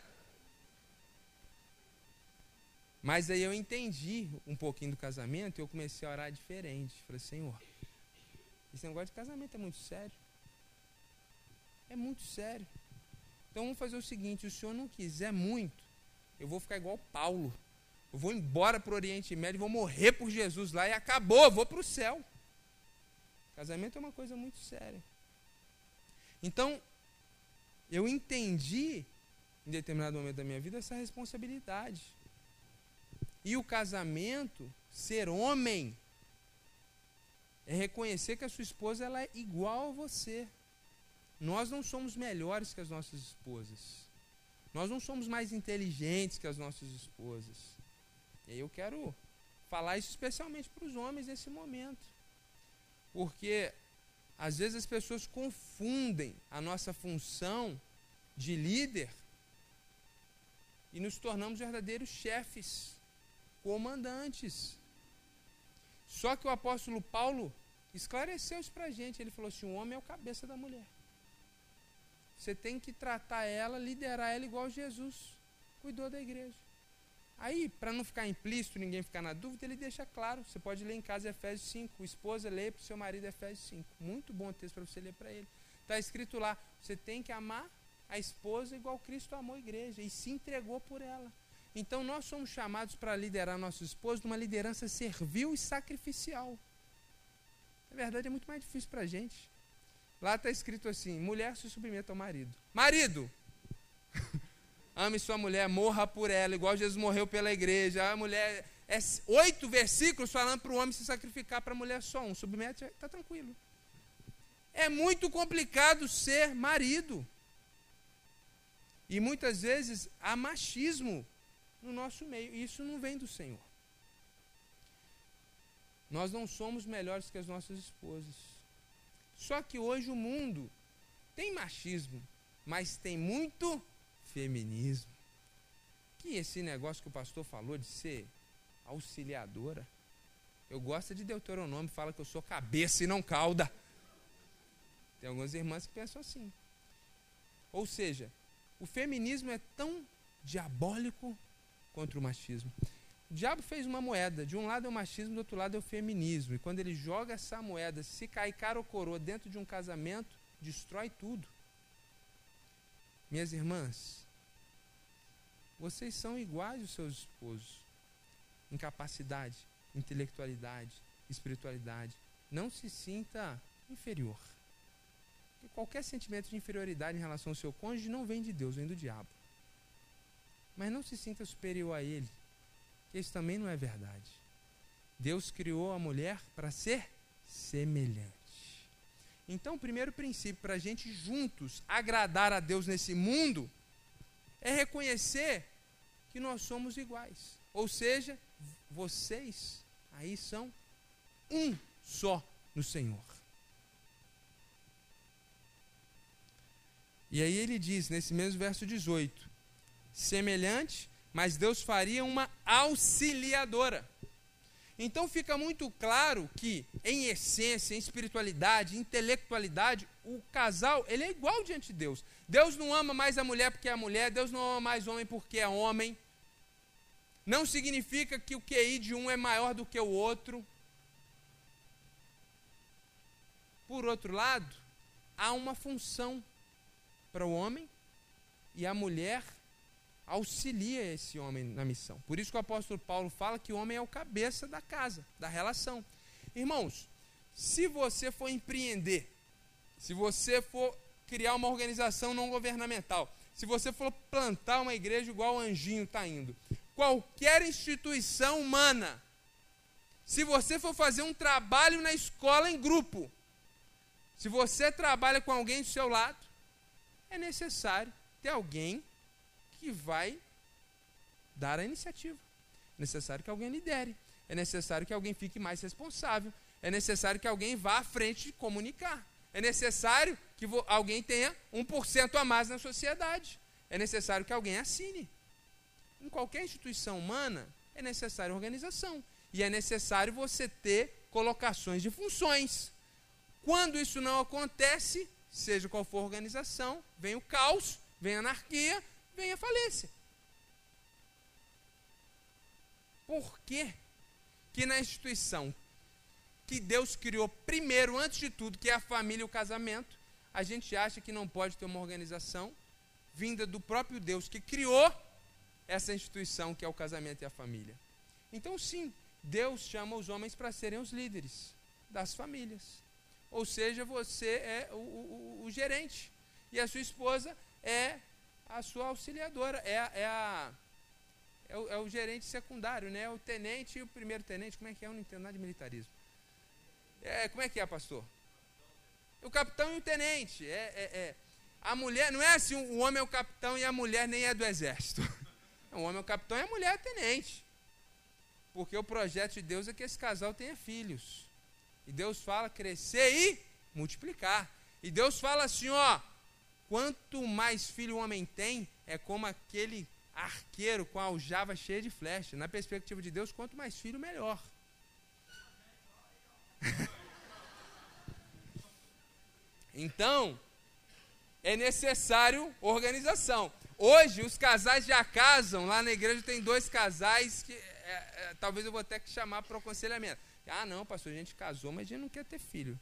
Mas aí eu entendi um pouquinho do casamento e eu comecei a orar diferente. Falei, Senhor, esse negócio de casamento é muito sério. É muito sério. Então vamos fazer o seguinte: se o senhor não quiser muito, eu vou ficar igual Paulo. Eu vou embora para o Oriente Médio, vou morrer por Jesus lá e acabou, vou para o céu. Casamento é uma coisa muito séria. Então, eu entendi, em determinado momento da minha vida, essa responsabilidade. E o casamento, ser homem, é reconhecer que a sua esposa ela é igual a você. Nós não somos melhores que as nossas esposas. Nós não somos mais inteligentes que as nossas esposas. E eu quero falar isso especialmente para os homens nesse momento. Porque às vezes as pessoas confundem a nossa função de líder e nos tornamos verdadeiros chefes comandantes. Só que o apóstolo Paulo esclareceu isso para a gente. Ele falou assim: o homem é o cabeça da mulher. Você tem que tratar ela, liderar ela igual Jesus cuidou da igreja. Aí, para não ficar implícito, ninguém ficar na dúvida, ele deixa claro. Você pode ler em casa Efésios 5. O esposa lê para o seu marido Efésios 5. Muito bom texto para você ler para ele. Está escrito lá: você tem que amar a esposa igual Cristo amou a igreja e se entregou por ela. Então nós somos chamados para liderar nosso esposo numa liderança servil e sacrificial. Na verdade, é muito mais difícil para a gente. Lá está escrito assim: mulher se submeta ao marido. Marido! Ame sua mulher, morra por ela, igual Jesus morreu pela igreja. A mulher. É oito versículos falando para o homem se sacrificar para a mulher só um. Submete, está tranquilo. É muito complicado ser marido. E muitas vezes há machismo no nosso meio. E isso não vem do Senhor. Nós não somos melhores que as nossas esposas. Só que hoje o mundo tem machismo, mas tem muito feminismo. Que esse negócio que o pastor falou de ser auxiliadora. Eu gosto de Deuteronômio, fala que eu sou cabeça e não cauda. Tem algumas irmãs que pensam assim. Ou seja, o feminismo é tão diabólico contra o machismo. O diabo fez uma moeda. De um lado é o machismo, do outro lado é o feminismo. E quando ele joga essa moeda, se cai cara ou coroa dentro de um casamento, destrói tudo. Minhas irmãs, vocês são iguais aos seus esposos em capacidade, intelectualidade, espiritualidade. Não se sinta inferior. Porque qualquer sentimento de inferioridade em relação ao seu cônjuge não vem de Deus, vem do diabo. Mas não se sinta superior a ele, isso também não é verdade. Deus criou a mulher para ser semelhante. Então, o primeiro princípio para a gente juntos agradar a Deus nesse mundo é reconhecer que nós somos iguais. Ou seja, vocês aí são um só no Senhor. E aí ele diz, nesse mesmo verso 18: semelhante, mas Deus faria uma auxiliadora. Então fica muito claro que, em essência, em espiritualidade, intelectualidade, o casal ele é igual diante de Deus. Deus não ama mais a mulher porque é mulher, Deus não ama mais o homem porque é homem. Não significa que o QI de um é maior do que o outro. Por outro lado, há uma função para o homem e a mulher auxilia esse homem na missão. Por isso que o apóstolo Paulo fala que o homem é o cabeça da casa, da relação. Irmãos, se você for empreender, se você for criar uma organização não governamental, se você for plantar uma igreja igual o Anjinho está indo, qualquer instituição humana, se você for fazer um trabalho na escola em grupo, se você trabalha com alguém do seu lado, é necessário ter alguém que vai dar a iniciativa. É necessário que alguém lidere. É necessário que alguém fique mais responsável. É necessário que alguém vá à frente de comunicar. É necessário que alguém tenha 1% a mais na sociedade. É necessário que alguém assine. Em qualquer instituição humana, é necessário organização. E é necessário você ter colocações de funções. Quando isso não acontece, seja qual for a organização, vem o caos, vem a anarquia, vem a falência. Por que, que na instituição que Deus criou primeiro, antes de tudo, que é a família e o casamento, a gente acha que não pode ter uma organização vinda do próprio Deus que criou essa instituição que é o casamento e a família. Então, sim, Deus chama os homens para serem os líderes das famílias. Ou seja, você é o, o, o gerente e a sua esposa é a sua auxiliadora, é, é, a, é, o, é o gerente secundário, né? o tenente e o primeiro tenente. Como é que é? Eu não entendo nada de militarismo. É, como é que é, pastor? O capitão e o tenente. É, é, é. A mulher, não é assim, o homem é o capitão e a mulher nem é do exército. O homem é o capitão e a mulher é a tenente. Porque o projeto de Deus é que esse casal tenha filhos. E Deus fala crescer e multiplicar. E Deus fala assim, ó, Quanto mais filho o homem tem, é como aquele arqueiro com a aljava cheia de flecha. Na perspectiva de Deus, quanto mais filho, melhor. então, é necessário organização. Hoje, os casais já casam. Lá na igreja tem dois casais que é, é, talvez eu vou ter que chamar para o aconselhamento. Ah, não, pastor, a gente casou, mas a gente não quer ter filho.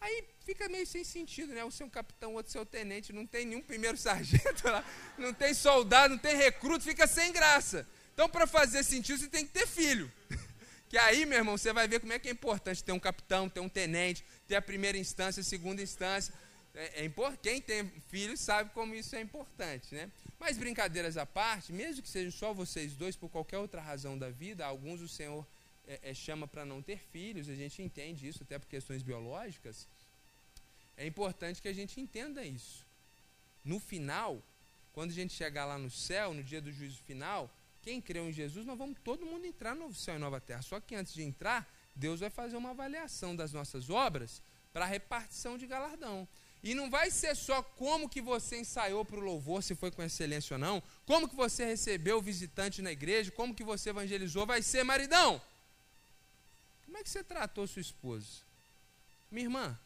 Aí fica meio sem sentido, né? Você é um capitão, outro seu tenente, não tem nenhum primeiro sargento lá, não tem soldado, não tem recruto, fica sem graça. Então, para fazer sentido, você tem que ter filho. Que aí, meu irmão, você vai ver como é que é importante ter um capitão, ter um tenente, ter a primeira instância, a segunda instância. É, é Quem tem filho sabe como isso é importante, né? Mas brincadeiras à parte, mesmo que sejam só vocês dois, por qualquer outra razão da vida, alguns o Senhor é, é, chama para não ter filhos, a gente entende isso até por questões biológicas. É importante que a gente entenda isso. No final, quando a gente chegar lá no céu, no dia do juízo final, quem creu em Jesus, nós vamos todo mundo entrar no céu e nova terra. Só que antes de entrar, Deus vai fazer uma avaliação das nossas obras para repartição de galardão. E não vai ser só como que você ensaiou para o louvor, se foi com excelência ou não, como que você recebeu o visitante na igreja, como que você evangelizou, vai ser maridão. Como é que você tratou sua esposa? Minha irmã,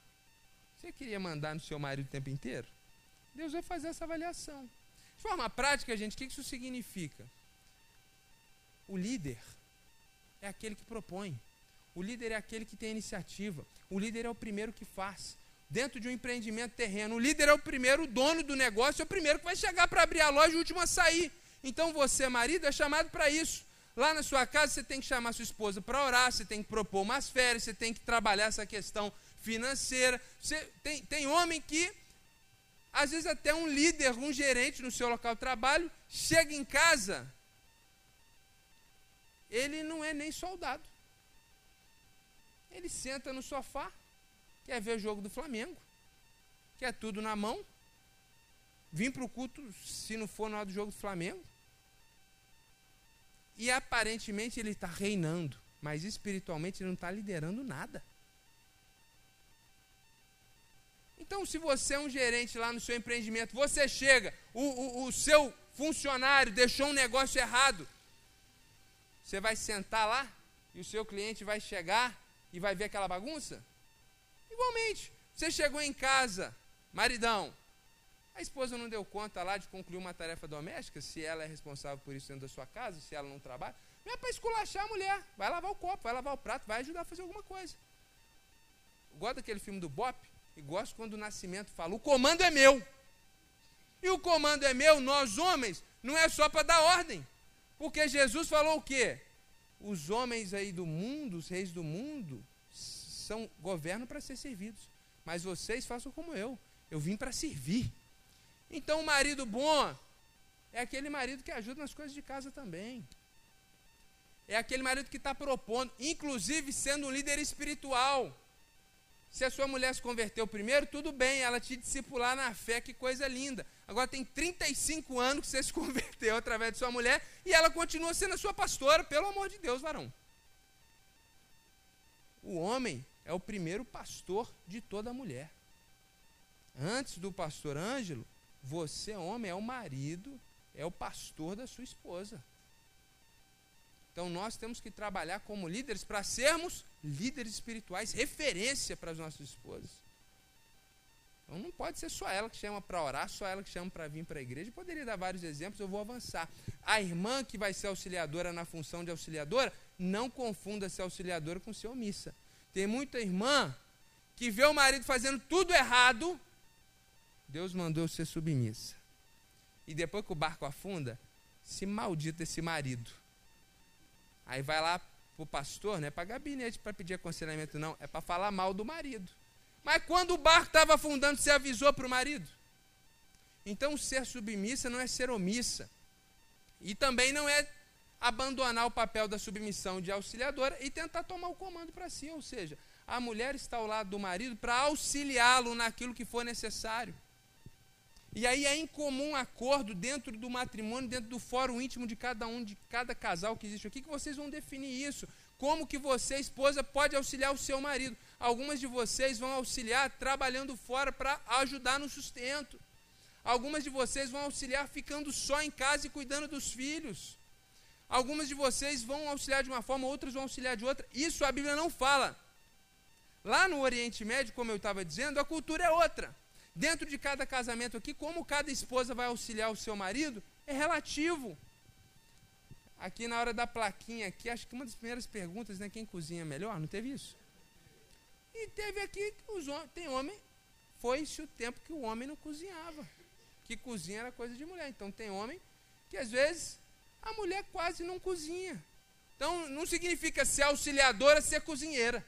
você queria mandar no seu marido o tempo inteiro? Deus vai fazer essa avaliação. De forma prática, gente, o que isso significa? O líder, é aquele que propõe. O líder é aquele que tem a iniciativa. O líder é o primeiro que faz. Dentro de um empreendimento terreno, o líder é o primeiro, o dono do negócio é o primeiro que vai chegar para abrir a loja e o último a sair. Então você, marido, é chamado para isso. Lá na sua casa você tem que chamar sua esposa para orar, você tem que propor umas férias, você tem que trabalhar essa questão financeira. Você, tem, tem homem que, às vezes até um líder, um gerente no seu local de trabalho, chega em casa, ele não é nem soldado. Ele senta no sofá, quer ver o jogo do Flamengo, quer tudo na mão, vim para o culto, se não for na hora do jogo do Flamengo, e aparentemente ele está reinando, mas espiritualmente ele não está liderando nada. Então, se você é um gerente lá no seu empreendimento, você chega, o, o, o seu funcionário deixou um negócio errado, você vai sentar lá e o seu cliente vai chegar e vai ver aquela bagunça? Igualmente, você chegou em casa, maridão, a esposa não deu conta lá de concluir uma tarefa doméstica, se ela é responsável por isso dentro da sua casa, se ela não trabalha. Não é para esculachar a mulher. Vai lavar o copo, vai lavar o prato, vai ajudar a fazer alguma coisa. Gosto daquele filme do Bop e gosto quando o Nascimento fala: o comando é meu. E o comando é meu, nós homens, não é só para dar ordem. Porque Jesus falou o quê? Os homens aí do mundo, os reis do mundo, são governam para ser servidos. Mas vocês façam como eu. Eu vim para servir. Então, o marido bom é aquele marido que ajuda nas coisas de casa também. É aquele marido que está propondo, inclusive sendo um líder espiritual. Se a sua mulher se converteu primeiro, tudo bem, ela te discipular na fé, que coisa linda. Agora tem 35 anos que você se converteu através de sua mulher e ela continua sendo a sua pastora, pelo amor de Deus, varão. O homem é o primeiro pastor de toda mulher. Antes do pastor Ângelo, você, homem, é o marido, é o pastor da sua esposa. Então nós temos que trabalhar como líderes para sermos líderes espirituais, referência para as nossas esposas. Então não pode ser só ela que chama para orar, só ela que chama para vir para a igreja. Eu poderia dar vários exemplos, eu vou avançar. A irmã que vai ser auxiliadora na função de auxiliadora, não confunda ser auxiliadora com ser omissa. Tem muita irmã que vê o marido fazendo tudo errado, Deus mandou ser submissa. E depois que o barco afunda, se maldita esse marido. Aí vai lá para o pastor, não é para gabinete para pedir aconselhamento, não, é para falar mal do marido. Mas quando o barco estava afundando, você avisou para o marido? Então, ser submissa não é ser omissa. E também não é abandonar o papel da submissão de auxiliadora e tentar tomar o comando para si. Ou seja, a mulher está ao lado do marido para auxiliá-lo naquilo que for necessário. E aí é em comum acordo dentro do matrimônio, dentro do fórum íntimo de cada um, de cada casal que existe aqui, que vocês vão definir isso. Como que você, esposa, pode auxiliar o seu marido? Algumas de vocês vão auxiliar trabalhando fora para ajudar no sustento. Algumas de vocês vão auxiliar ficando só em casa e cuidando dos filhos. Algumas de vocês vão auxiliar de uma forma, outras vão auxiliar de outra. Isso a Bíblia não fala. Lá no Oriente Médio, como eu estava dizendo, a cultura é outra dentro de cada casamento aqui, como cada esposa vai auxiliar o seu marido, é relativo. Aqui na hora da plaquinha aqui, acho que uma das primeiras perguntas, né, quem cozinha melhor, não teve isso? E teve aqui que os homens, tem homem, foi-se o tempo que o homem não cozinhava. Que cozinha era coisa de mulher. Então tem homem que às vezes a mulher quase não cozinha. Então não significa ser auxiliadora ser cozinheira.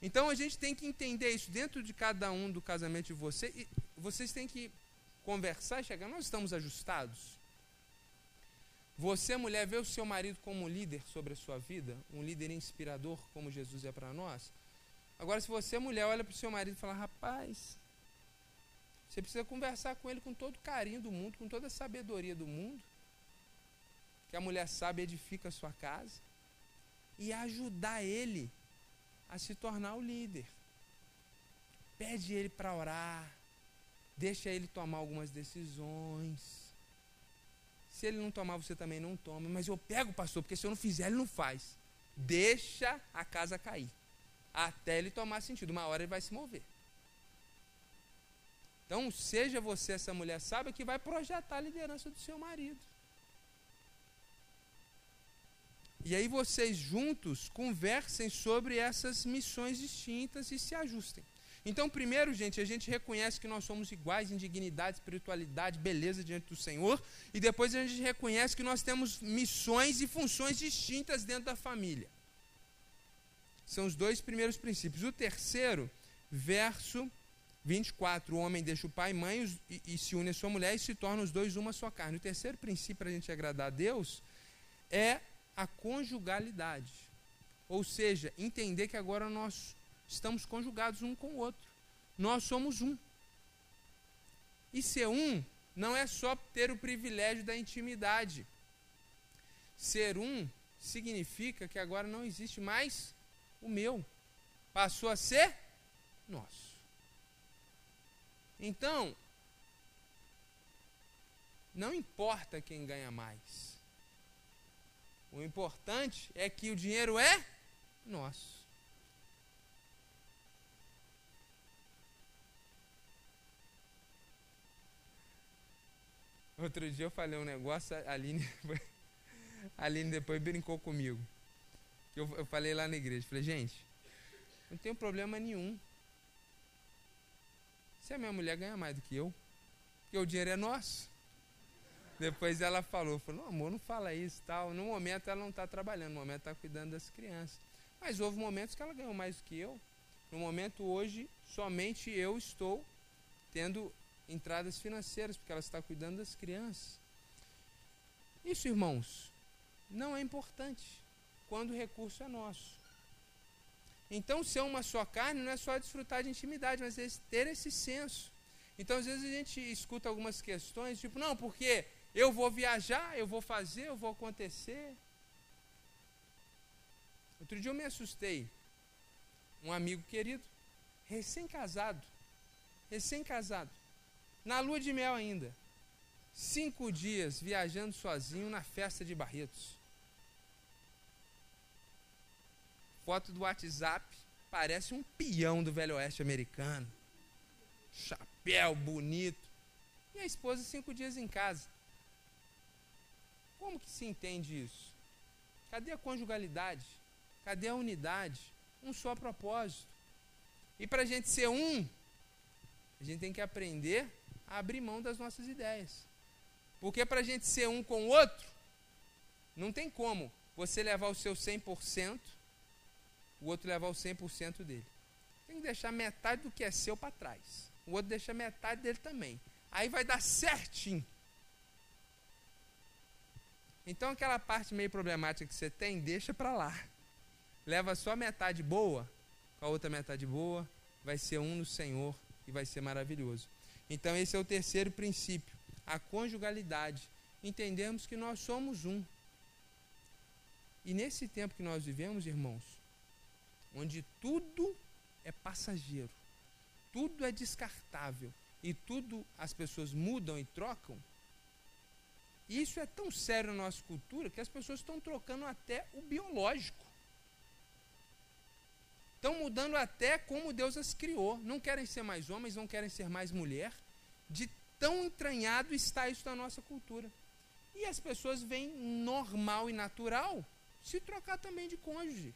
Então a gente tem que entender isso dentro de cada um do casamento de você. E vocês têm que conversar chegar. Nós estamos ajustados. Você, mulher, vê o seu marido como líder sobre a sua vida, um líder inspirador, como Jesus é para nós. Agora, se você, mulher, olha para o seu marido e fala: rapaz, você precisa conversar com ele com todo o carinho do mundo, com toda a sabedoria do mundo, que a mulher sabe edifica a sua casa, e ajudar ele a se tornar o líder. Pede ele para orar, deixa ele tomar algumas decisões. Se ele não tomar, você também não toma. Mas eu pego, pastor, porque se eu não fizer, ele não faz. Deixa a casa cair. Até ele tomar sentido. Uma hora ele vai se mover. Então, seja você essa mulher sábia que vai projetar a liderança do seu marido. E aí vocês juntos conversem sobre essas missões distintas e se ajustem. Então, primeiro, gente, a gente reconhece que nós somos iguais em dignidade, espiritualidade, beleza diante do Senhor, e depois a gente reconhece que nós temos missões e funções distintas dentro da família. São os dois primeiros princípios. O terceiro, verso 24, o homem deixa o pai e mãe e, e se une à sua mulher e se tornam os dois uma só carne. O terceiro princípio para a gente agradar a Deus é a conjugalidade. Ou seja, entender que agora nós estamos conjugados um com o outro. Nós somos um. E ser um não é só ter o privilégio da intimidade. Ser um significa que agora não existe mais o meu. Passou a ser nosso. Então, não importa quem ganha mais. O importante é que o dinheiro é nosso. Outro dia eu falei um negócio, a Aline, a Aline depois brincou comigo. Eu, eu falei lá na igreja, falei, gente, não tem problema nenhum. Se a minha mulher ganha mais do que eu, porque o dinheiro é nosso. Depois ela falou, falou, amor, não fala isso tal. No momento ela não está trabalhando, no momento está cuidando das crianças. Mas houve momentos que ela ganhou mais do que eu. No momento hoje, somente eu estou tendo entradas financeiras, porque ela está cuidando das crianças. Isso, irmãos, não é importante quando o recurso é nosso. Então, ser uma só carne não é só desfrutar de intimidade, mas é ter esse senso. Então, às vezes a gente escuta algumas questões, tipo, não, porque eu vou viajar, eu vou fazer, eu vou acontecer. Outro dia eu me assustei. Um amigo querido, recém-casado, recém-casado, na lua de mel ainda. Cinco dias viajando sozinho na festa de Barretos. Foto do WhatsApp, parece um peão do Velho Oeste americano. Chapéu bonito. E a esposa cinco dias em casa. Como que se entende isso? Cadê a conjugalidade? Cadê a unidade? Um só propósito. E para a gente ser um, a gente tem que aprender a abrir mão das nossas ideias. Porque para a gente ser um com o outro, não tem como você levar o seu 100%, o outro levar o 100% dele. Tem que deixar metade do que é seu para trás. O outro deixa metade dele também. Aí vai dar certinho. Então aquela parte meio problemática que você tem, deixa para lá. Leva só a metade boa, com a outra metade boa, vai ser um no Senhor e vai ser maravilhoso. Então, esse é o terceiro princípio, a conjugalidade. Entendemos que nós somos um. E nesse tempo que nós vivemos, irmãos, onde tudo é passageiro, tudo é descartável e tudo as pessoas mudam e trocam, isso é tão sério na nossa cultura que as pessoas estão trocando até o biológico. Estão mudando até como Deus as criou. Não querem ser mais homens, não querem ser mais mulher. De tão entranhado está isso na nossa cultura. E as pessoas veem normal e natural se trocar também de cônjuge.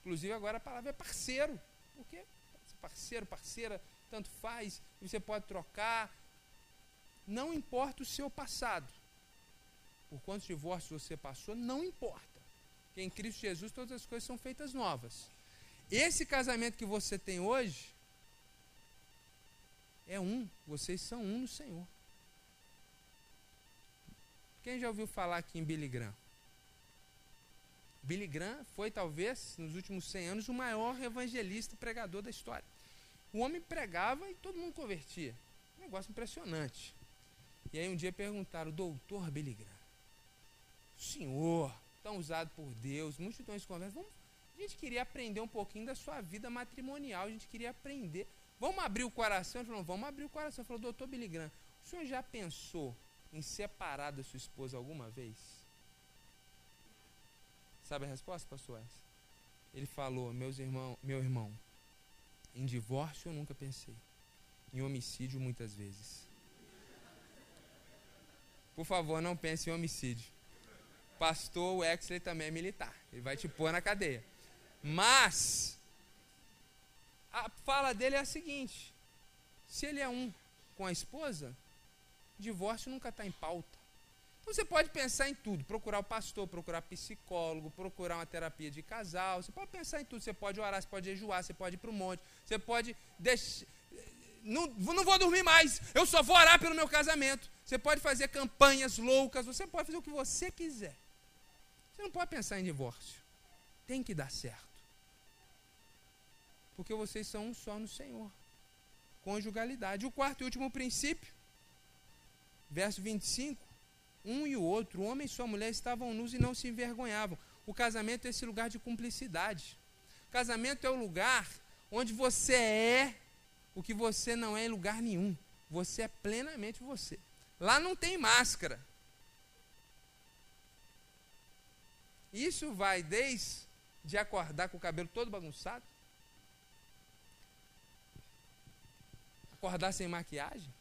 Inclusive agora a palavra é parceiro. Porque parceiro, parceira, tanto faz, você pode trocar. Não importa o seu passado. Por quantos divórcios você passou, não importa. Porque em Cristo Jesus todas as coisas são feitas novas. Esse casamento que você tem hoje é um, vocês são um no Senhor. Quem já ouviu falar aqui em Billy Graham? Billy Graham foi, talvez, nos últimos 100 anos, o maior evangelista pregador da história. O homem pregava e todo mundo convertia. Um negócio impressionante. E aí um dia perguntaram, doutor Billy Graham, senhor, tão usado por Deus, multidões de conversas, vamos a gente queria aprender um pouquinho da sua vida matrimonial, a gente queria aprender. Vamos abrir o coração? Ele falou, vamos abrir o coração. Ele falou, doutor Billy Graham, o senhor já pensou em separar da sua esposa alguma vez? Sabe a resposta, pastor? Ele falou, meus irmão, meu irmão, em divórcio eu nunca pensei. Em homicídio muitas vezes. Por favor, não pense em homicídio. Pastor Wexley também é militar. Ele vai te pôr na cadeia. Mas, a fala dele é a seguinte: se ele é um com a esposa, divórcio nunca está em pauta. Então você pode pensar em tudo, procurar o pastor, procurar psicólogo, procurar uma terapia de casal, você pode pensar em tudo, você pode orar, você pode jejuar, você pode ir para o monte, você pode. Não, não vou dormir mais, eu só vou orar pelo meu casamento. Você pode fazer campanhas loucas, você pode fazer o que você quiser. Você não pode pensar em divórcio. Tem que dar certo. Porque vocês são um só no Senhor. Conjugalidade. O quarto e último princípio, verso 25 um e o outro, o homem e sua mulher estavam nus e não se envergonhavam. O casamento é esse lugar de cumplicidade. O casamento é o lugar onde você é o que você não é em lugar nenhum. Você é plenamente você. Lá não tem máscara. Isso vai desde acordar com o cabelo todo bagunçado, acordar sem maquiagem,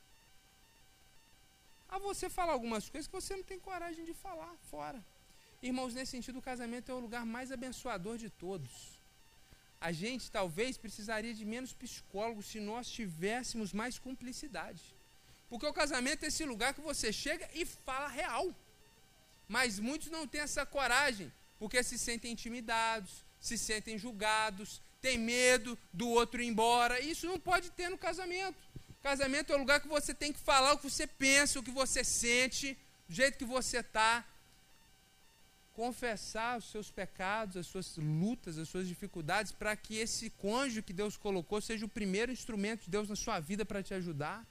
a você falar algumas coisas que você não tem coragem de falar fora. Irmãos, nesse sentido, o casamento é o lugar mais abençoador de todos. A gente talvez precisaria de menos psicólogos se nós tivéssemos mais cumplicidade. Porque o casamento é esse lugar que você chega e fala real. Mas muitos não têm essa coragem, porque se sentem intimidados, se sentem julgados, têm medo do outro ir embora. Isso não pode ter no casamento. Casamento é o lugar que você tem que falar o que você pensa, o que você sente, do jeito que você está. Confessar os seus pecados, as suas lutas, as suas dificuldades, para que esse cônjuge que Deus colocou seja o primeiro instrumento de Deus na sua vida para te ajudar.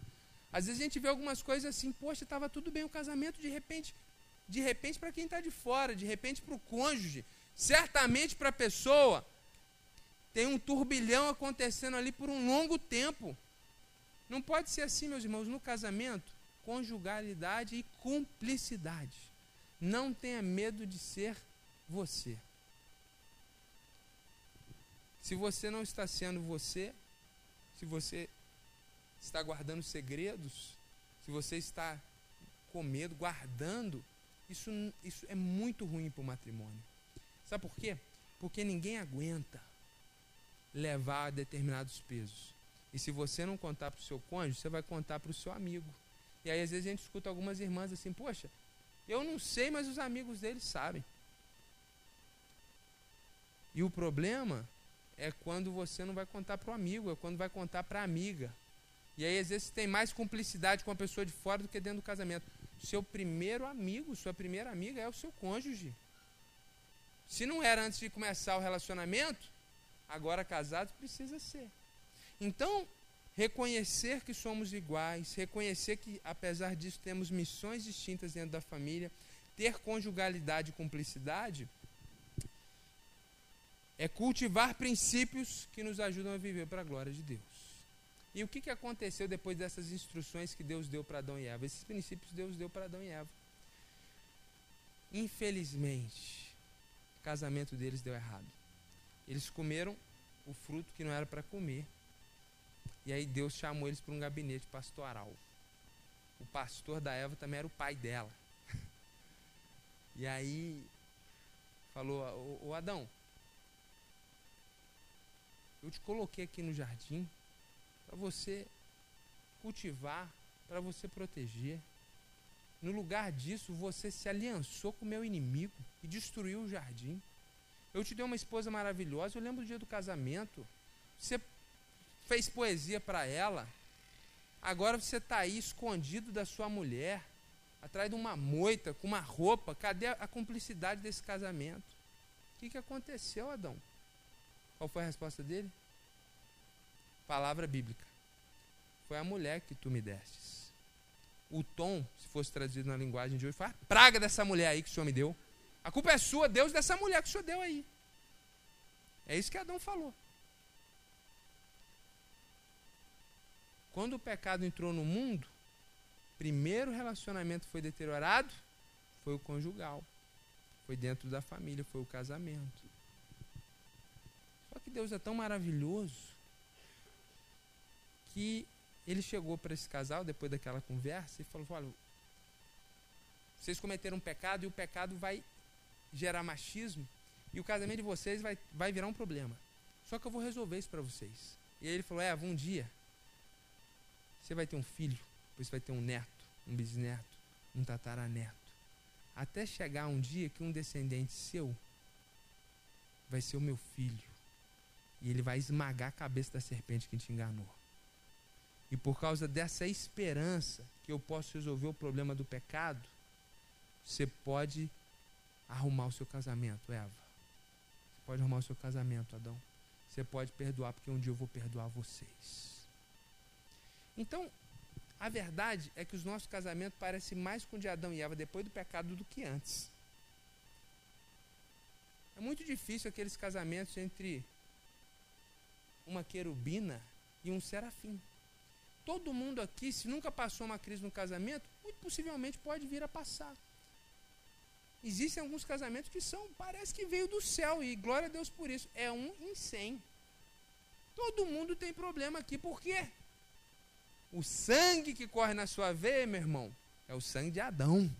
Às vezes a gente vê algumas coisas assim, poxa, estava tudo bem o casamento, de repente, de repente para quem está de fora, de repente para o cônjuge, certamente para a pessoa, tem um turbilhão acontecendo ali por um longo tempo. Não pode ser assim, meus irmãos, no casamento, conjugalidade e cumplicidade. Não tenha medo de ser você. Se você não está sendo você, se você está guardando segredos, se você está com medo, guardando, isso, isso é muito ruim para o matrimônio. Sabe por quê? Porque ninguém aguenta levar determinados pesos. E se você não contar para o seu cônjuge, você vai contar para o seu amigo. E aí às vezes a gente escuta algumas irmãs assim, poxa, eu não sei, mas os amigos deles sabem. E o problema é quando você não vai contar para o amigo, é quando vai contar para a amiga. E aí às vezes tem mais cumplicidade com a pessoa de fora do que dentro do casamento. Seu primeiro amigo, sua primeira amiga é o seu cônjuge. Se não era antes de começar o relacionamento, agora casado precisa ser. Então, reconhecer que somos iguais, reconhecer que, apesar disso, temos missões distintas dentro da família, ter conjugalidade e cumplicidade, é cultivar princípios que nos ajudam a viver para a glória de Deus. E o que, que aconteceu depois dessas instruções que Deus deu para Adão e Eva? Esses princípios Deus deu para Adão e Eva. Infelizmente, o casamento deles deu errado. Eles comeram o fruto que não era para comer e aí Deus chamou eles para um gabinete pastoral. O pastor da Eva também era o pai dela. E aí falou: Ô, Adão, eu te coloquei aqui no jardim para você cultivar, para você proteger. No lugar disso, você se aliançou com o meu inimigo e destruiu o jardim. Eu te dei uma esposa maravilhosa. Eu lembro do dia do casamento. Você fez poesia para ela, agora você está aí escondido da sua mulher, atrás de uma moita, com uma roupa. Cadê a cumplicidade desse casamento? O que, que aconteceu, Adão? Qual foi a resposta dele? Palavra bíblica. Foi a mulher que tu me destes. O tom, se fosse traduzido na linguagem de hoje, foi a praga dessa mulher aí que o Senhor me deu. A culpa é sua, Deus, dessa mulher que o Senhor deu aí. É isso que Adão falou. Quando o pecado entrou no mundo, primeiro relacionamento foi deteriorado foi o conjugal. Foi dentro da família, foi o casamento. Só que Deus é tão maravilhoso que ele chegou para esse casal depois daquela conversa e falou: "Olha, vocês cometeram um pecado e o pecado vai gerar machismo e o casamento de vocês vai, vai virar um problema. Só que eu vou resolver isso para vocês. E aí ele falou: Eva, um dia você vai ter um filho, depois vai ter um neto, um bisneto, um tataraneto. Até chegar um dia que um descendente seu vai ser o meu filho. E ele vai esmagar a cabeça da serpente que te enganou. E por causa dessa esperança que eu posso resolver o problema do pecado, você pode arrumar o seu casamento, Eva. Você pode arrumar o seu casamento, Adão. Você pode perdoar, porque um dia eu vou perdoar vocês. Então, a verdade é que os nossos casamentos parecem mais com o de Adão e Eva depois do pecado do que antes. É muito difícil aqueles casamentos entre uma querubina e um serafim. Todo mundo aqui, se nunca passou uma crise no casamento, muito possivelmente pode vir a passar. Existem alguns casamentos que são, parece que veio do céu, e glória a Deus por isso. É um em cem. Todo mundo tem problema aqui, por quê? O sangue que corre na sua veia, meu irmão, é o sangue de Adão.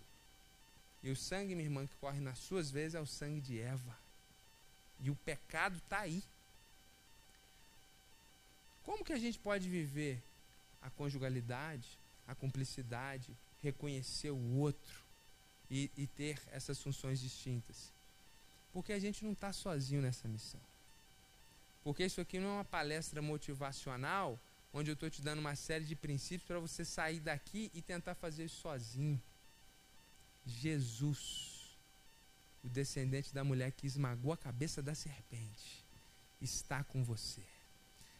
E o sangue, minha irmã, que corre nas suas veias é o sangue de Eva. E o pecado está aí. Como que a gente pode viver a conjugalidade, a cumplicidade, reconhecer o outro e, e ter essas funções distintas? Porque a gente não está sozinho nessa missão. Porque isso aqui não é uma palestra motivacional onde eu estou te dando uma série de princípios para você sair daqui e tentar fazer isso sozinho. Jesus, o descendente da mulher que esmagou a cabeça da serpente, está com você.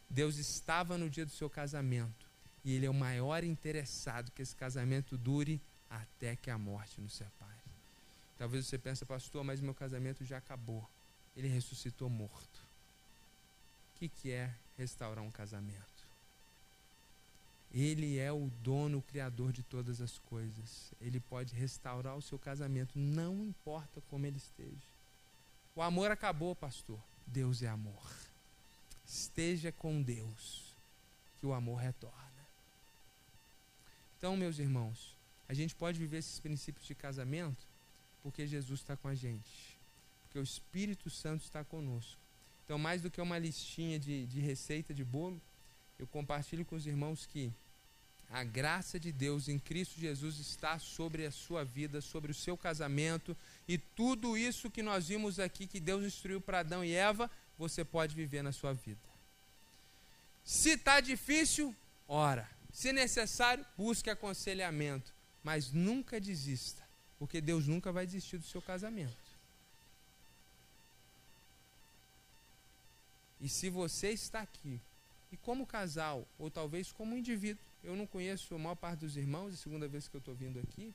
Deus estava no dia do seu casamento e Ele é o maior interessado que esse casamento dure até que a morte nos separe. Talvez você pense, pastor, mas meu casamento já acabou. Ele ressuscitou morto. O que, que é restaurar um casamento? Ele é o dono, o criador de todas as coisas. Ele pode restaurar o seu casamento, não importa como ele esteja. O amor acabou, pastor. Deus é amor. Esteja com Deus, que o amor retorna. Então, meus irmãos, a gente pode viver esses princípios de casamento porque Jesus está com a gente, porque o Espírito Santo está conosco. Então, mais do que uma listinha de, de receita de bolo, eu compartilho com os irmãos que a graça de Deus em Cristo Jesus está sobre a sua vida, sobre o seu casamento e tudo isso que nós vimos aqui que Deus instruiu para Adão e Eva, você pode viver na sua vida. Se está difícil, ora. Se necessário, busque aconselhamento, mas nunca desista, porque Deus nunca vai desistir do seu casamento. E se você está aqui e como casal, ou talvez como indivíduo, eu não conheço a maior parte dos irmãos, é a segunda vez que eu estou vindo aqui,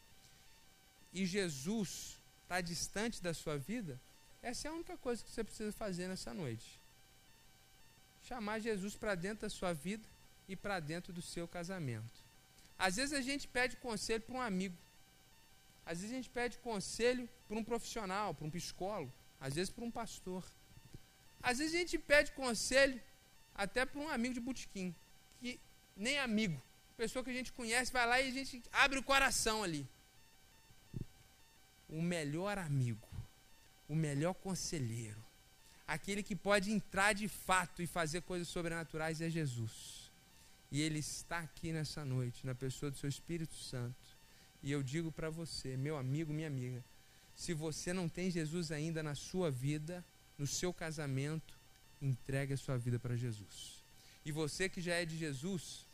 e Jesus está distante da sua vida, essa é a única coisa que você precisa fazer nessa noite. Chamar Jesus para dentro da sua vida e para dentro do seu casamento. Às vezes a gente pede conselho para um amigo. Às vezes a gente pede conselho para um profissional, para um psicólogo, às vezes para um pastor. Às vezes a gente pede conselho até para um amigo de botequim, que nem amigo, pessoa que a gente conhece, vai lá e a gente abre o coração ali. O melhor amigo, o melhor conselheiro, aquele que pode entrar de fato e fazer coisas sobrenaturais é Jesus. E ele está aqui nessa noite, na pessoa do seu Espírito Santo. E eu digo para você, meu amigo, minha amiga, se você não tem Jesus ainda na sua vida, no seu casamento, entregue a sua vida para Jesus. E você que já é de Jesus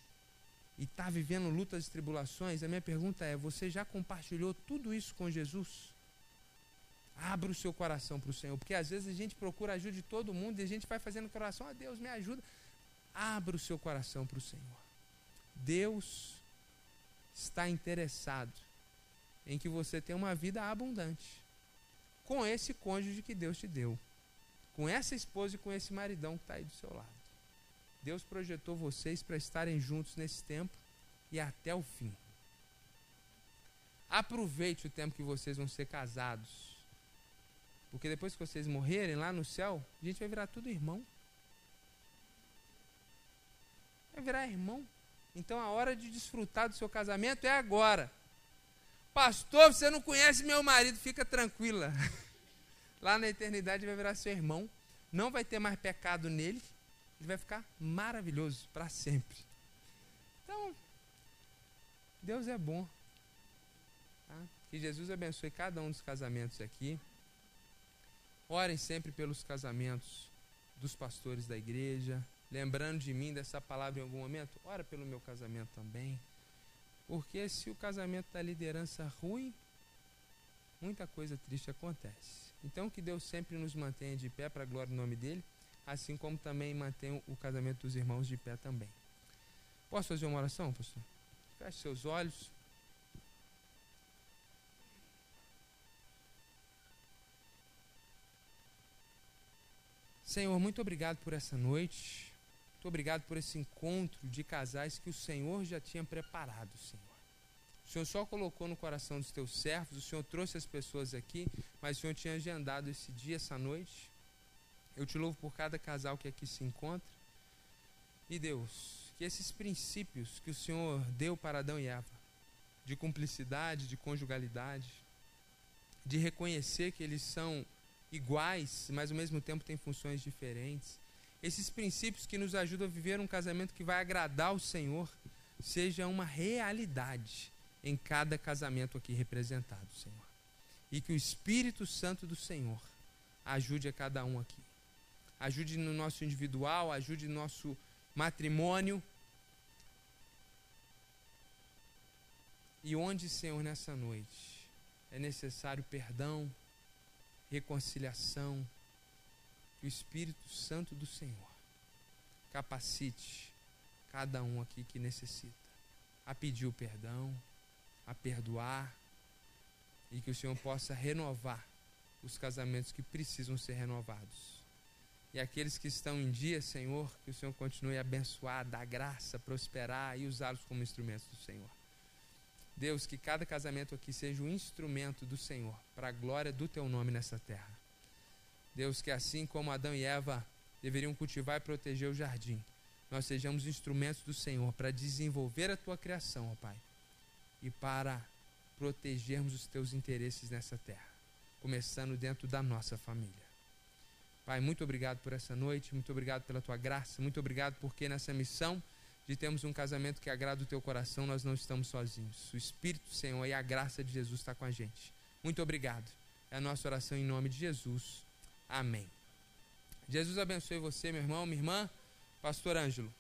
e está vivendo lutas e tribulações, a minha pergunta é: você já compartilhou tudo isso com Jesus? Abra o seu coração para o Senhor, porque às vezes a gente procura ajuda de todo mundo e a gente vai fazendo coração, ah, Deus me ajuda. Abra o seu coração para o Senhor. Deus está interessado em que você tenha uma vida abundante com esse cônjuge que Deus te deu com essa esposa e com esse maridão que está aí do seu lado. Deus projetou vocês para estarem juntos nesse tempo e até o fim. Aproveite o tempo que vocês vão ser casados. Porque depois que vocês morrerem lá no céu, a gente vai virar tudo irmão. Vai virar irmão. Então a hora de desfrutar do seu casamento é agora. Pastor, você não conhece meu marido, fica tranquila. Lá na eternidade vai virar seu irmão. Não vai ter mais pecado nele. Ele vai ficar maravilhoso para sempre. Então, Deus é bom. Tá? Que Jesus abençoe cada um dos casamentos aqui. Orem sempre pelos casamentos dos pastores da igreja. Lembrando de mim dessa palavra em algum momento, ora pelo meu casamento também. Porque se o casamento da liderança ruim, muita coisa triste acontece. Então que Deus sempre nos mantenha de pé para a glória do nome dele, assim como também mantém o casamento dos irmãos de pé também. Posso fazer uma oração, pastor? Feche seus olhos. Senhor, muito obrigado por essa noite. Muito obrigado por esse encontro de casais que o Senhor já tinha preparado, Senhor. O Senhor só colocou no coração dos teus servos, o Senhor trouxe as pessoas aqui, mas o Senhor tinha agendado esse dia, essa noite. Eu te louvo por cada casal que aqui se encontra. E Deus, que esses princípios que o Senhor deu para Adão e Eva, de cumplicidade, de conjugalidade, de reconhecer que eles são iguais, mas ao mesmo tempo têm funções diferentes, esses princípios que nos ajudam a viver um casamento que vai agradar o Senhor, seja uma realidade em cada casamento aqui representado, Senhor. E que o Espírito Santo do Senhor ajude a cada um aqui. Ajude no nosso individual, ajude no nosso matrimônio. E onde, Senhor, nessa noite é necessário perdão, reconciliação, que o Espírito Santo do Senhor capacite cada um aqui que necessita a pedir o perdão, a perdoar e que o Senhor possa renovar os casamentos que precisam ser renovados. E aqueles que estão em dia, Senhor, que o Senhor continue a abençoar, dar graça, prosperar e usá-los como instrumentos do Senhor. Deus, que cada casamento aqui seja um instrumento do Senhor para a glória do teu nome nessa terra. Deus, que assim como Adão e Eva deveriam cultivar e proteger o jardim, nós sejamos instrumentos do Senhor para desenvolver a tua criação, ó Pai e para protegermos os teus interesses nessa terra, começando dentro da nossa família. Pai, muito obrigado por essa noite, muito obrigado pela tua graça, muito obrigado porque nessa missão de termos um casamento que agrada o teu coração, nós não estamos sozinhos. O Espírito Senhor e a graça de Jesus está com a gente. Muito obrigado. É a nossa oração em nome de Jesus. Amém. Jesus abençoe você, meu irmão, minha irmã. Pastor Ângelo.